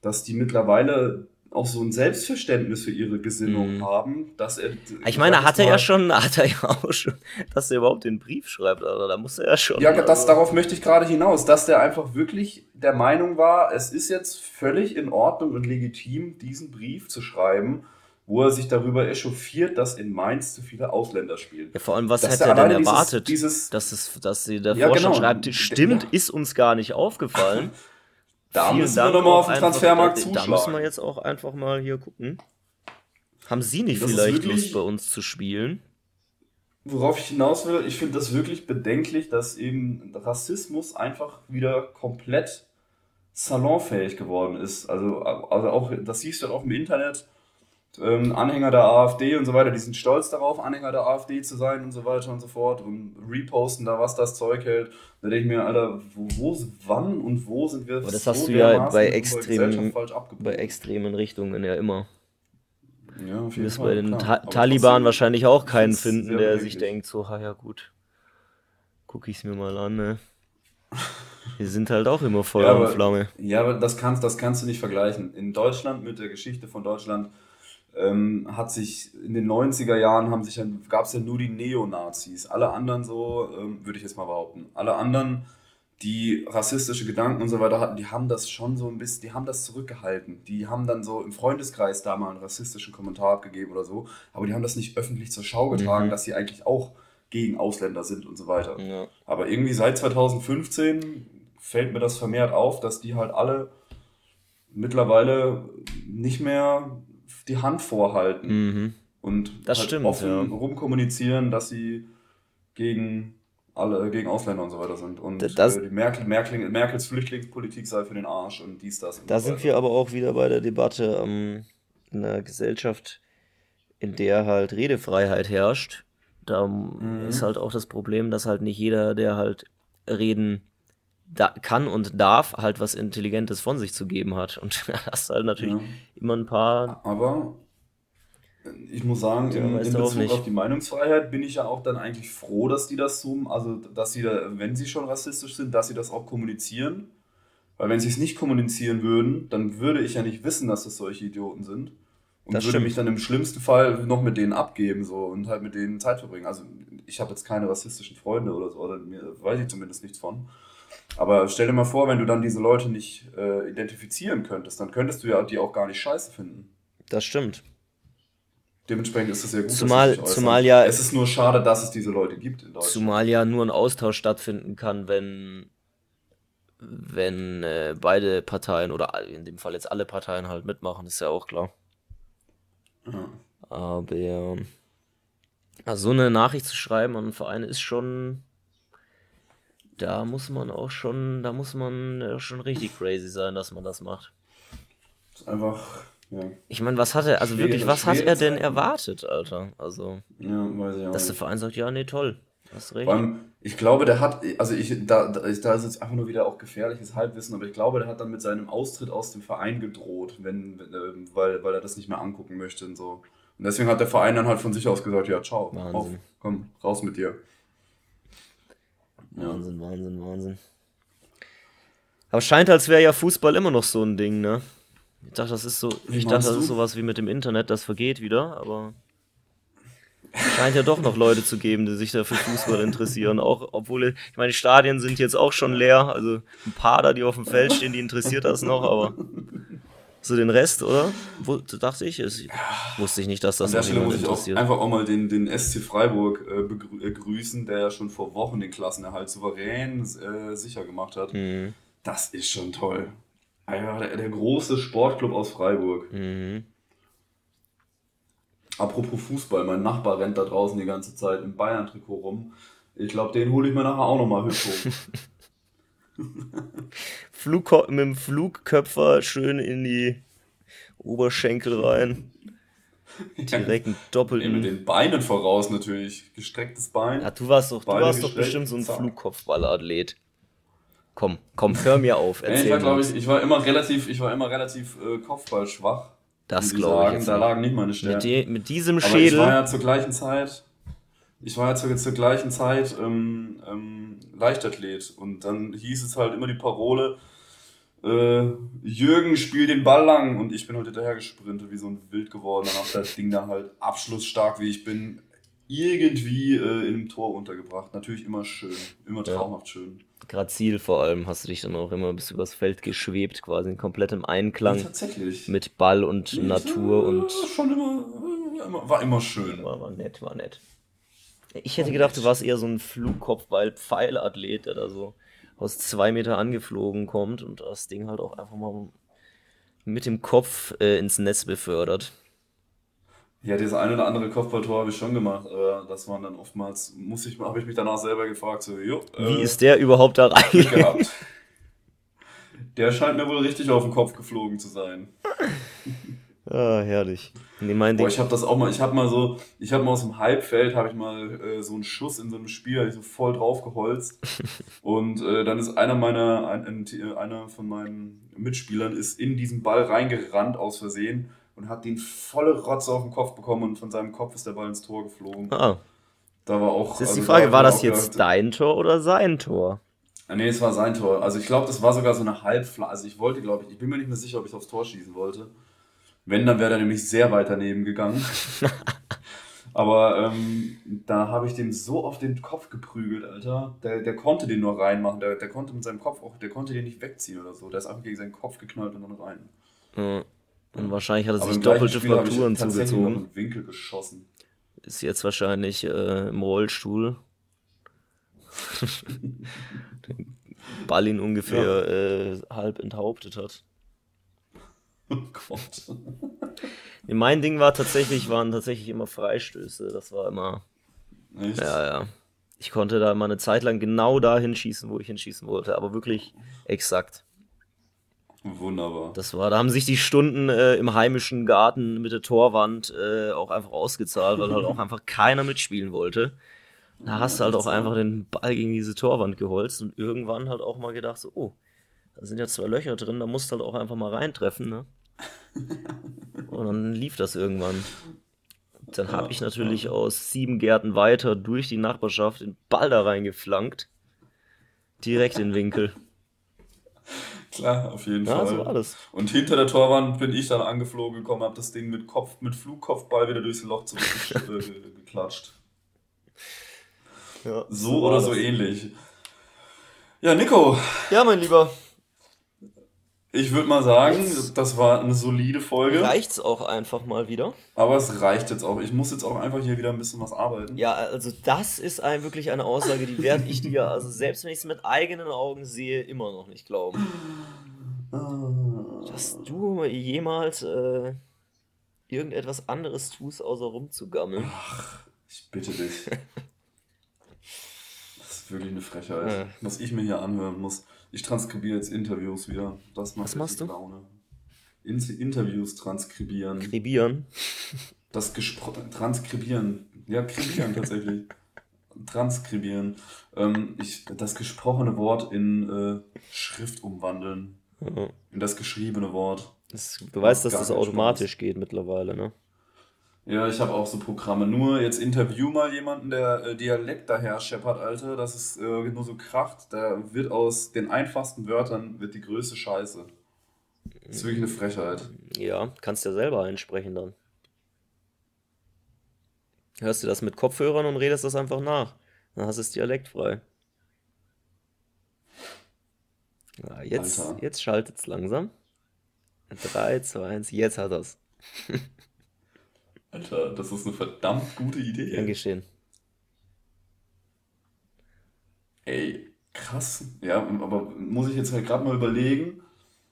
dass die mittlerweile auch so ein Selbstverständnis für ihre Gesinnung mm. haben, dass er. Ich meine, hat er ja schon, hat er ja auch schon, dass er überhaupt den Brief schreibt, oder da muss er ja schon. Ja, das, darauf möchte ich gerade hinaus, dass der einfach wirklich der Meinung war, es ist jetzt völlig in Ordnung und legitim, diesen Brief zu schreiben wo er sich darüber echauffiert, dass in Mainz zu viele Ausländer spielen. Ja, vor allem, was hätte er denn erwartet? Dieses, dass, es, dass sie der ja, genau. schreibt, stimmt, ja. ist uns gar nicht aufgefallen. da Vielen müssen Dank wir nochmal auf den Transfermarkt einfach, zuschlagen. Da müssen wir jetzt auch einfach mal hier gucken. Haben Sie nicht das vielleicht Lust, bei uns zu spielen? Worauf ich hinaus will, ich finde das wirklich bedenklich, dass eben Rassismus einfach wieder komplett salonfähig geworden ist. Also, also auch, das siehst du auch im Internet, ähm, Anhänger der AfD und so weiter, die sind stolz darauf, Anhänger der AfD zu sein und so weiter und so fort und reposten da, was das Zeug hält. Da denke ich mir, Alter, wo, wo wann und wo sind wir Aber das so hast du ja bei extremen, bei extremen Richtungen ja immer. Ja, auf jeden du wirst bei den Ta Taliban wahrscheinlich auch keinen finden, der sich denkt, so, ha ja gut, gucke ich es mir mal an, ne? Die sind halt auch immer Feuer ja, aber, und Flamme. Ja, aber das kannst, das kannst du nicht vergleichen. In Deutschland mit der Geschichte von Deutschland ähm, hat sich in den 90er Jahren haben sich gab es ja nur die Neonazis. Alle anderen so, ähm, würde ich jetzt mal behaupten, alle anderen, die rassistische Gedanken und so weiter hatten, die haben das schon so ein bisschen, die haben das zurückgehalten. Die haben dann so im Freundeskreis da mal einen rassistischen Kommentar abgegeben oder so, aber die haben das nicht öffentlich zur Schau getragen, mhm. dass sie eigentlich auch gegen Ausländer sind und so weiter. Ja. Aber irgendwie seit 2015 fällt mir das vermehrt auf, dass die halt alle mittlerweile nicht mehr die Hand vorhalten mhm. und das halt stimmt, offen ja. rumkommunizieren, dass sie gegen alle gegen Ausländer und so weiter sind. Und das, äh, Merkel, Merkel, Merkels Flüchtlingspolitik sei für den Arsch und dies, das. Und da so sind wir aber auch wieder bei der Debatte ähm, in einer Gesellschaft, in der halt Redefreiheit herrscht. Da mhm. ist halt auch das Problem, dass halt nicht jeder, der halt reden da kann und darf, halt was Intelligentes von sich zu geben hat. Und da hast du halt natürlich ja. immer ein paar. Aber ich muss sagen, ja, in, in Bezug auf die Meinungsfreiheit bin ich ja auch dann eigentlich froh, dass die das so, also dass sie da, wenn sie schon rassistisch sind, dass sie das auch kommunizieren. Weil wenn sie es nicht kommunizieren würden, dann würde ich ja nicht wissen, dass das solche Idioten sind. Und das würde stimmt. mich dann im schlimmsten Fall noch mit denen abgeben so und halt mit denen Zeit verbringen. Also ich habe jetzt keine rassistischen Freunde oder so, oder mir weiß ich zumindest nichts von. Aber stell dir mal vor, wenn du dann diese Leute nicht äh, identifizieren könntest, dann könntest du ja die auch gar nicht scheiße finden. Das stimmt. Dementsprechend ist es ja gut. Zumal, zumal ja. Es ist nur schade, dass es diese Leute gibt in Deutschland. Zumal ja nur ein Austausch stattfinden kann, wenn, wenn äh, beide Parteien oder in dem Fall jetzt alle Parteien halt mitmachen, ist ja auch klar. Ja. Aber ja. Also so eine Nachricht zu schreiben an einen Verein ist schon da muss man auch schon, da muss man ja schon richtig crazy sein, dass man das macht. Das ist einfach, ja. Ich meine, was hat er, also wirklich, was hat er denn erwartet, Alter? Also, ja, weiß ich auch dass der Verein sagt, ja, nee, toll. Hast recht. Vor allem, ich glaube, der hat, also ich, da, da ist jetzt einfach nur wieder auch gefährliches Halbwissen, aber ich glaube, der hat dann mit seinem Austritt aus dem Verein gedroht, wenn, wenn äh, weil, weil er das nicht mehr angucken möchte und so. Und deswegen hat der Verein dann halt von sich aus gesagt, ja, ciao, auf, komm, raus mit dir. Wahnsinn, Wahnsinn, Wahnsinn. Aber scheint, als wäre ja Fußball immer noch so ein Ding, ne? Ich dachte, das ist so, ich dachte, das ist sowas wie mit dem Internet, das vergeht wieder, aber scheint ja doch noch Leute zu geben, die sich da für Fußball interessieren. Auch, obwohl, ich meine, die Stadien sind jetzt auch schon leer, also ein paar da, die auf dem Feld stehen, die interessiert das noch, aber so den Rest, oder? Wo, dachte ich, es, wusste ich nicht, dass das An der Stelle muss ich auch einfach auch mal den, den SC Freiburg äh, begrüßen, der ja schon vor Wochen den Klassenerhalt souverän äh, sicher gemacht hat. Mhm. Das ist schon toll. Einfach der, der große Sportclub aus Freiburg. Mhm. Apropos Fußball, mein Nachbar rennt da draußen die ganze Zeit im Bayern-Trikot rum. Ich glaube, den hole ich mir nachher auch nochmal hübsch hoch. Flugko mit dem Flugköpfer schön in die Oberschenkel rein. Direkt einen doppelten. mit den Beinen voraus natürlich. Gestrecktes Bein. Ja, du warst doch, du warst doch bestimmt so ein Flugkopfballathlet. Komm, komm, hör mir auf. Erzähl ich war, glaube ich, ich war immer relativ, ich war immer relativ äh, Kopfballschwach. Das glaube ich. Da lagen nicht meine Stärken. Mit, die, mit diesem Schädel. Aber ich war ja zur gleichen Zeit, ich war ja zur, gleichen Zeit ähm, ähm, Leichtathlet und dann hieß es halt immer die Parole, äh, Jürgen spielt den Ball lang und ich bin heute hinterher gesprintet wie so ein Wild geworden. Dann hab das Ding da halt abschlussstark wie ich bin irgendwie äh, in einem Tor untergebracht. Natürlich immer schön, immer traumhaft ja. schön. Grazil vor allem hast du dich dann auch immer bis übers Feld geschwebt, quasi komplett im Einklang ja, tatsächlich. mit Ball und nee, Natur und schon immer, immer, war immer schön. War, war nett, war nett. Ich hätte gedacht, du warst eher so ein Flugkopfball-Pfeilathlet, der da so aus zwei Meter angeflogen kommt und das Ding halt auch einfach mal mit dem Kopf äh, ins Netz befördert. Ja, das eine oder andere Kopfballtor habe ich schon gemacht, aber das waren dann oftmals, muss ich, habe ich mich danach selber gefragt, so, jo, äh, Wie ist der überhaupt da rein? Der scheint mir wohl richtig auf den Kopf geflogen zu sein. Ah, herrlich. Nee, mein Boah, ich habe das auch mal, ich habe mal so, ich habe mal aus dem Halbfeld, habe ich mal äh, so einen Schuss in so einem Spiel, ich so voll drauf geholzt. und äh, dann ist einer meiner, ein, ein, einer von meinen Mitspielern ist in diesen Ball reingerannt aus Versehen und hat den volle Rotze auf den Kopf bekommen und von seinem Kopf ist der Ball ins Tor geflogen. Ah. Da war auch. Das ist also die Frage, war das jetzt gedacht, dein Tor oder sein Tor? Ah, nee, es war sein Tor. Also ich glaube, das war sogar so eine Halbflagge. Also ich wollte, glaube ich, ich bin mir nicht mehr sicher, ob ich aufs Tor schießen wollte. Wenn, dann wäre er nämlich sehr weit daneben gegangen. Aber ähm, da habe ich dem so auf den Kopf geprügelt, Alter. Der, der konnte den nur reinmachen. Der, der konnte mit seinem Kopf auch, der konnte den nicht wegziehen oder so. Der ist einfach gegen seinen Kopf geknallt und dann rein. Und wahrscheinlich hat er sich doppelte Frakturen zugezogen. Noch Winkel geschossen. Ist jetzt wahrscheinlich äh, im Rollstuhl. Den Ball ihn ungefähr ja. äh, halb enthauptet hat. Oh Gott. mein Ding war tatsächlich, waren tatsächlich immer Freistöße. Das war immer. Echt? Ja, ja. Ich konnte da mal eine Zeit lang genau dahin schießen, wo ich hinschießen wollte, aber wirklich exakt. Wunderbar. Das war, da haben sich die Stunden äh, im heimischen Garten mit der Torwand äh, auch einfach ausgezahlt, weil halt auch einfach keiner mitspielen wollte. Da hast du halt auch einfach den Ball gegen diese Torwand geholzt und irgendwann halt auch mal gedacht, so, oh, da sind ja zwei Löcher drin, da musst du halt auch einfach mal reintreffen, ne? Und dann lief das irgendwann. Dann habe ich natürlich aus sieben Gärten weiter durch die Nachbarschaft den Ball da reingeflankt. Direkt in den Winkel. Klar, auf jeden ja, Fall. So war das. Und hinter der Torwand bin ich dann angeflogen gekommen, habe das Ding mit Kopf, mit Flugkopfball wieder durchs Loch zurückgeklatscht. ja, so, so oder so ähnlich. Ja, Nico. Ja, mein Lieber. Ich würde mal sagen, jetzt das war eine solide Folge. Reicht's auch einfach mal wieder. Aber es reicht jetzt auch. Ich muss jetzt auch einfach hier wieder ein bisschen was arbeiten. Ja, also das ist ein, wirklich eine Aussage, die werde ich dir, also selbst wenn ich es mit eigenen Augen sehe, immer noch nicht glauben. Dass du jemals äh, irgendetwas anderes tust, außer rumzugammeln. Ach, ich bitte dich. wirklich eine Frechheit. Ja. Was ich mir hier anhören muss. Ich transkribiere jetzt Interviews wieder. Das macht Was machst du? Laune. In Interviews transkribieren. Kribieren? Das gesprochen. Transkribieren. Ja, kribieren tatsächlich. Transkribieren. Ähm, ich, das gesprochene Wort in äh, Schrift umwandeln. Mhm. In das geschriebene Wort. Das, du weißt, dass das automatisch geht mittlerweile, ne? Ja, ich habe auch so Programme. Nur jetzt interview mal jemanden, der äh, Dialekt daher scheppert, Alter. Das ist äh, nur so kracht. Da wird aus den einfachsten Wörtern wird die größte Scheiße. Das ist wirklich eine Frechheit. Ja, kannst ja selber einsprechen dann. Hörst du das mit Kopfhörern und redest das einfach nach. Dann hast du es dialektfrei. Ja, jetzt, jetzt schaltet es langsam. 3, 2, 1, jetzt hat er es. Alter, das ist eine verdammt gute Idee. Gern geschehen. Ey, krass. Ja, aber muss ich jetzt halt gerade mal überlegen,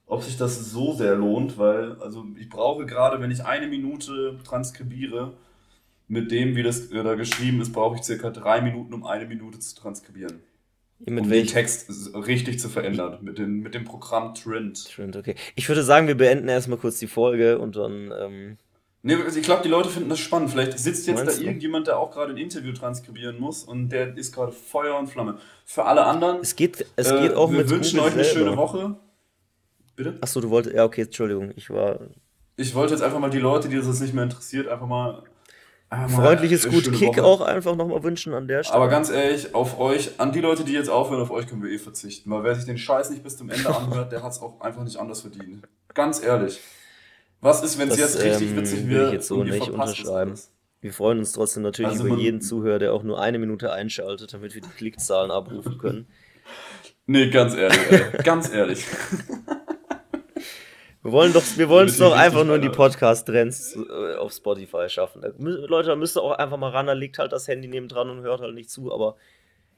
ob sich das so sehr lohnt, weil, also ich brauche gerade, wenn ich eine Minute transkribiere, mit dem, wie das äh, da geschrieben ist, brauche ich circa drei Minuten, um eine Minute zu transkribieren. mit um welch? den Text richtig zu verändern. Mit, den, mit dem Programm Trend. Trend, okay. Ich würde sagen, wir beenden erstmal kurz die Folge und dann. Ähm Nee, ich glaube, die Leute finden das spannend. Vielleicht sitzt jetzt Meinst da irgendjemand, der auch gerade ein Interview transkribieren muss und der ist gerade Feuer und Flamme. Für alle anderen. Es geht, es geht äh, auch wir mit wünschen Google euch eine selber. schöne Woche. Bitte? Achso, du wolltest. Ja, okay, Entschuldigung. Ich war. Ich wollte jetzt einfach mal die Leute, die das nicht mehr interessiert, einfach mal Freundliches Gut Kick Woche. auch einfach nochmal wünschen an der Stelle. Aber ganz ehrlich, auf euch, an die Leute, die jetzt aufhören, auf euch können wir eh verzichten. Weil wer sich den Scheiß nicht bis zum Ende anhört, der hat es auch einfach nicht anders verdient. Ganz ehrlich. Was ist, wenn es jetzt richtig ähm, witzig wird? Ich jetzt so nicht unterschreiben. Wir freuen uns trotzdem natürlich also über jeden Zuhörer, der auch nur eine Minute einschaltet, damit wir die Klickzahlen abrufen können. Nee, ganz ehrlich, ey. ganz ehrlich. Wir wollen doch, wir wollen es doch einfach nur in die Podcast-Trends äh, auf Spotify schaffen. Da, Leute, da müsst ihr auch einfach mal ran, da liegt halt das Handy neben dran und hört halt nicht zu, aber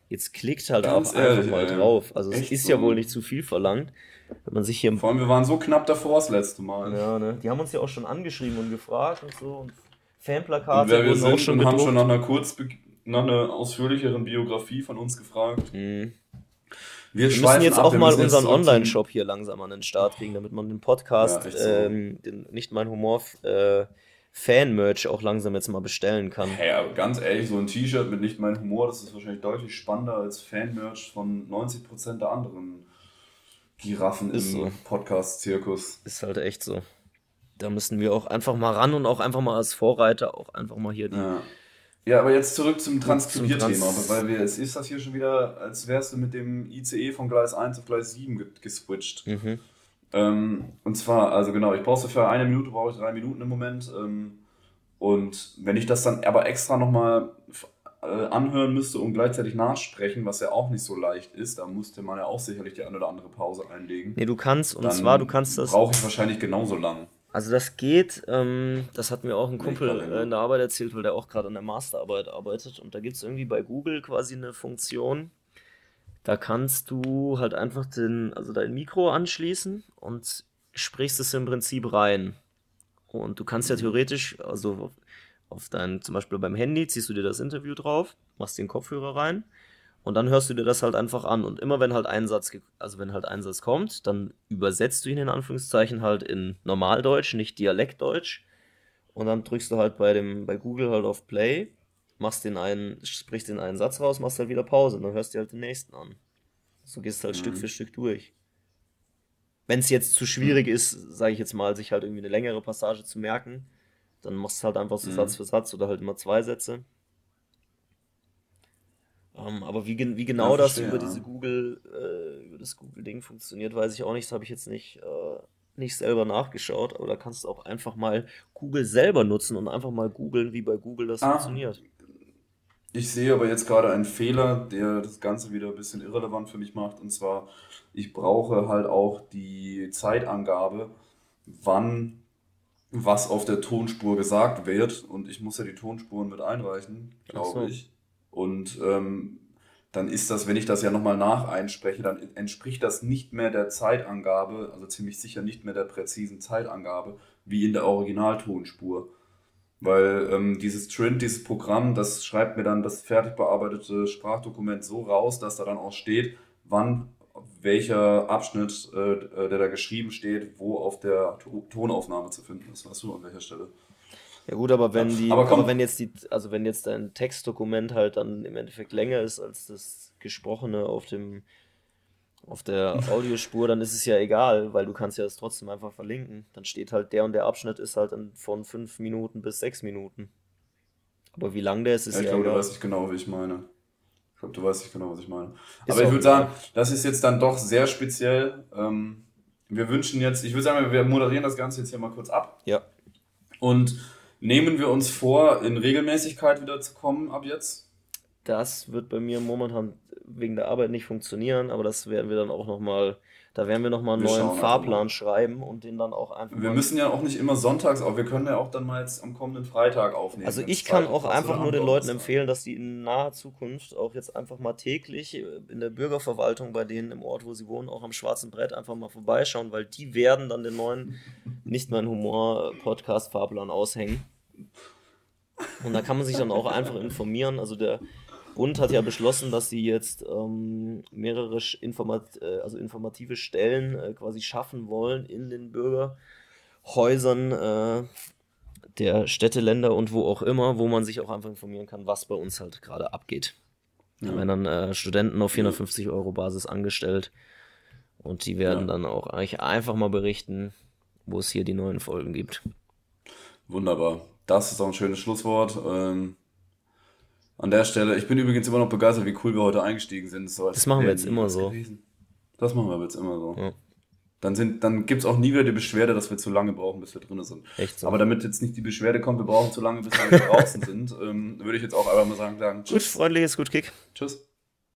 jetzt klickt halt Ganz auch ehrlich, einfach mal ey. drauf. Also Echt es ist so? ja wohl nicht zu viel verlangt. Wenn man sich hier Vor allem, wir waren so knapp davor das letzte Mal. Ja, ne? Die haben uns ja auch schon angeschrieben und gefragt und so. Und Fanplakate und wer wir sind auch schon und haben schon nach einer kurz nach einer ausführlicheren Biografie von uns gefragt. Mhm. Wir, wir müssen jetzt ab, auch mal unseren Online-Shop hier langsam an den Start kriegen, damit man den Podcast, ja, so. ähm, den, nicht mein Humor, äh, Fan-Merch auch langsam jetzt mal bestellen kann. Hey, aber ganz ehrlich, so ein T-Shirt mit nicht mein Humor, das ist wahrscheinlich deutlich spannender als Fan-Merch von 90% der anderen Giraffen ist im so. Podcast-Zirkus. Ist halt echt so. Da müssen wir auch einfach mal ran und auch einfach mal als Vorreiter auch einfach mal hier die, ja. Ja, aber jetzt zurück zum Transkribierthema, Trans weil wir, es ist das hier schon wieder, als wärst du mit dem ICE von Gleis 1 auf Gleis 7 geswitcht. Mhm. Ähm, und zwar, also genau, ich brauche für eine Minute, brauche ich drei Minuten im Moment. Ähm, und wenn ich das dann aber extra nochmal anhören müsste und gleichzeitig nachsprechen, was ja auch nicht so leicht ist, da musste man ja auch sicherlich die eine oder andere Pause einlegen. Nee, du kannst, und zwar, du kannst das. Brauche ich wahrscheinlich genauso lang. Also das geht, ähm, das hat mir auch ein Kumpel äh, in der Arbeit erzählt, weil der auch gerade an der Masterarbeit arbeitet. Und da gibt es irgendwie bei Google quasi eine Funktion, da kannst du halt einfach den, also dein Mikro anschließen und sprichst es im Prinzip rein. Und du kannst ja theoretisch, also auf dein, zum Beispiel beim Handy, ziehst du dir das Interview drauf, machst den Kopfhörer rein und dann hörst du dir das halt einfach an. Und immer wenn halt ein Satz, also wenn halt ein Satz kommt, dann übersetzt du ihn in Anführungszeichen halt in Normaldeutsch, nicht Dialektdeutsch. Und dann drückst du halt bei dem, bei Google halt auf Play, machst den einen, sprichst den einen Satz raus, machst halt wieder Pause und dann hörst du halt den nächsten an. So gehst du halt mhm. Stück für Stück durch. Wenn es jetzt zu schwierig mhm. ist, sage ich jetzt mal, sich halt irgendwie eine längere Passage zu merken, dann machst du halt einfach so mhm. Satz für Satz oder halt immer zwei Sätze. Um, ähm, aber wie, wie genau ja, das über diese Google, äh, über das Google-Ding funktioniert, weiß ich auch nicht. Das habe ich jetzt nicht, äh, nicht selber nachgeschaut. Aber da kannst du auch einfach mal Google selber nutzen und einfach mal googeln, wie bei Google das ah, funktioniert. Ich sehe aber jetzt gerade einen Fehler, der das Ganze wieder ein bisschen irrelevant für mich macht. Und zwar, ich brauche halt auch die Zeitangabe, wann was auf der Tonspur gesagt wird. Und ich muss ja die Tonspuren mit einreichen, glaube so. ich. Und ähm, dann ist das, wenn ich das ja nochmal nacheinspreche, dann entspricht das nicht mehr der Zeitangabe, also ziemlich sicher nicht mehr der präzisen Zeitangabe, wie in der Originaltonspur. Weil ähm, dieses Trend, dieses Programm, das schreibt mir dann das fertig bearbeitete Sprachdokument so raus, dass da dann auch steht, wann welcher Abschnitt, äh, der da geschrieben steht, wo auf der Tonaufnahme zu finden ist. Weißt du, an welcher Stelle? Ja gut, aber wenn die, aber, aber, wenn jetzt die, also wenn jetzt dein Textdokument halt dann im Endeffekt länger ist als das gesprochene auf dem, auf der Audiospur, dann ist es ja egal, weil du kannst ja das trotzdem einfach verlinken. Dann steht halt der und der Abschnitt ist halt von fünf Minuten bis sechs Minuten. Aber wie lang der ist, ist ja, ich ja glaube, egal. du weißt nicht genau, wie ich meine. Ich glaube, du weißt nicht genau, was ich meine. Ist aber ich würde sagen, das ist jetzt dann doch sehr speziell. Ähm, wir wünschen jetzt, ich würde sagen, wir moderieren das Ganze jetzt hier mal kurz ab. Ja. Und Nehmen wir uns vor, in Regelmäßigkeit wieder zu kommen ab jetzt? Das wird bei mir momentan wegen der Arbeit nicht funktionieren, aber das werden wir dann auch nochmal, da werden wir nochmal einen wir neuen Fahrplan schreiben und den dann auch einfach. Wir müssen ja auch nicht immer sonntags auf, wir können ja auch dann mal jetzt am kommenden Freitag aufnehmen. Also ich kann auch einfach nur den Leuten empfehlen, dass die in naher Zukunft auch jetzt einfach mal täglich in der Bürgerverwaltung bei denen im Ort, wo sie wohnen, auch am schwarzen Brett einfach mal vorbeischauen, weil die werden dann den neuen Nicht mein Humor Podcast Fahrplan aushängen. Und da kann man sich dann auch einfach informieren. Also der Bund hat ja beschlossen, dass sie jetzt ähm, mehrere Informat äh, also informative Stellen äh, quasi schaffen wollen in den Bürgerhäusern äh, der Städte, Länder und wo auch immer, wo man sich auch einfach informieren kann, was bei uns halt gerade abgeht. Ja. Da werden dann äh, Studenten auf 450 Euro Basis angestellt und die werden ja. dann auch eigentlich einfach mal berichten, wo es hier die neuen Folgen gibt. Wunderbar. Das ist auch ein schönes Schlusswort. Ähm, an der Stelle, ich bin übrigens immer noch begeistert, wie cool wir heute eingestiegen sind. So das machen wir jetzt immer so. Gewesen. Das machen wir jetzt immer so. Ja. Dann, sind, dann gibt es auch nie wieder die Beschwerde, dass wir zu lange brauchen, bis wir drin sind. Echt so. Aber damit jetzt nicht die Beschwerde kommt, wir brauchen zu lange, bis wir draußen sind, ähm, würde ich jetzt auch einfach mal sagen, sagen Tschüss. Gut, freundliches, gut Kick. Tschüss.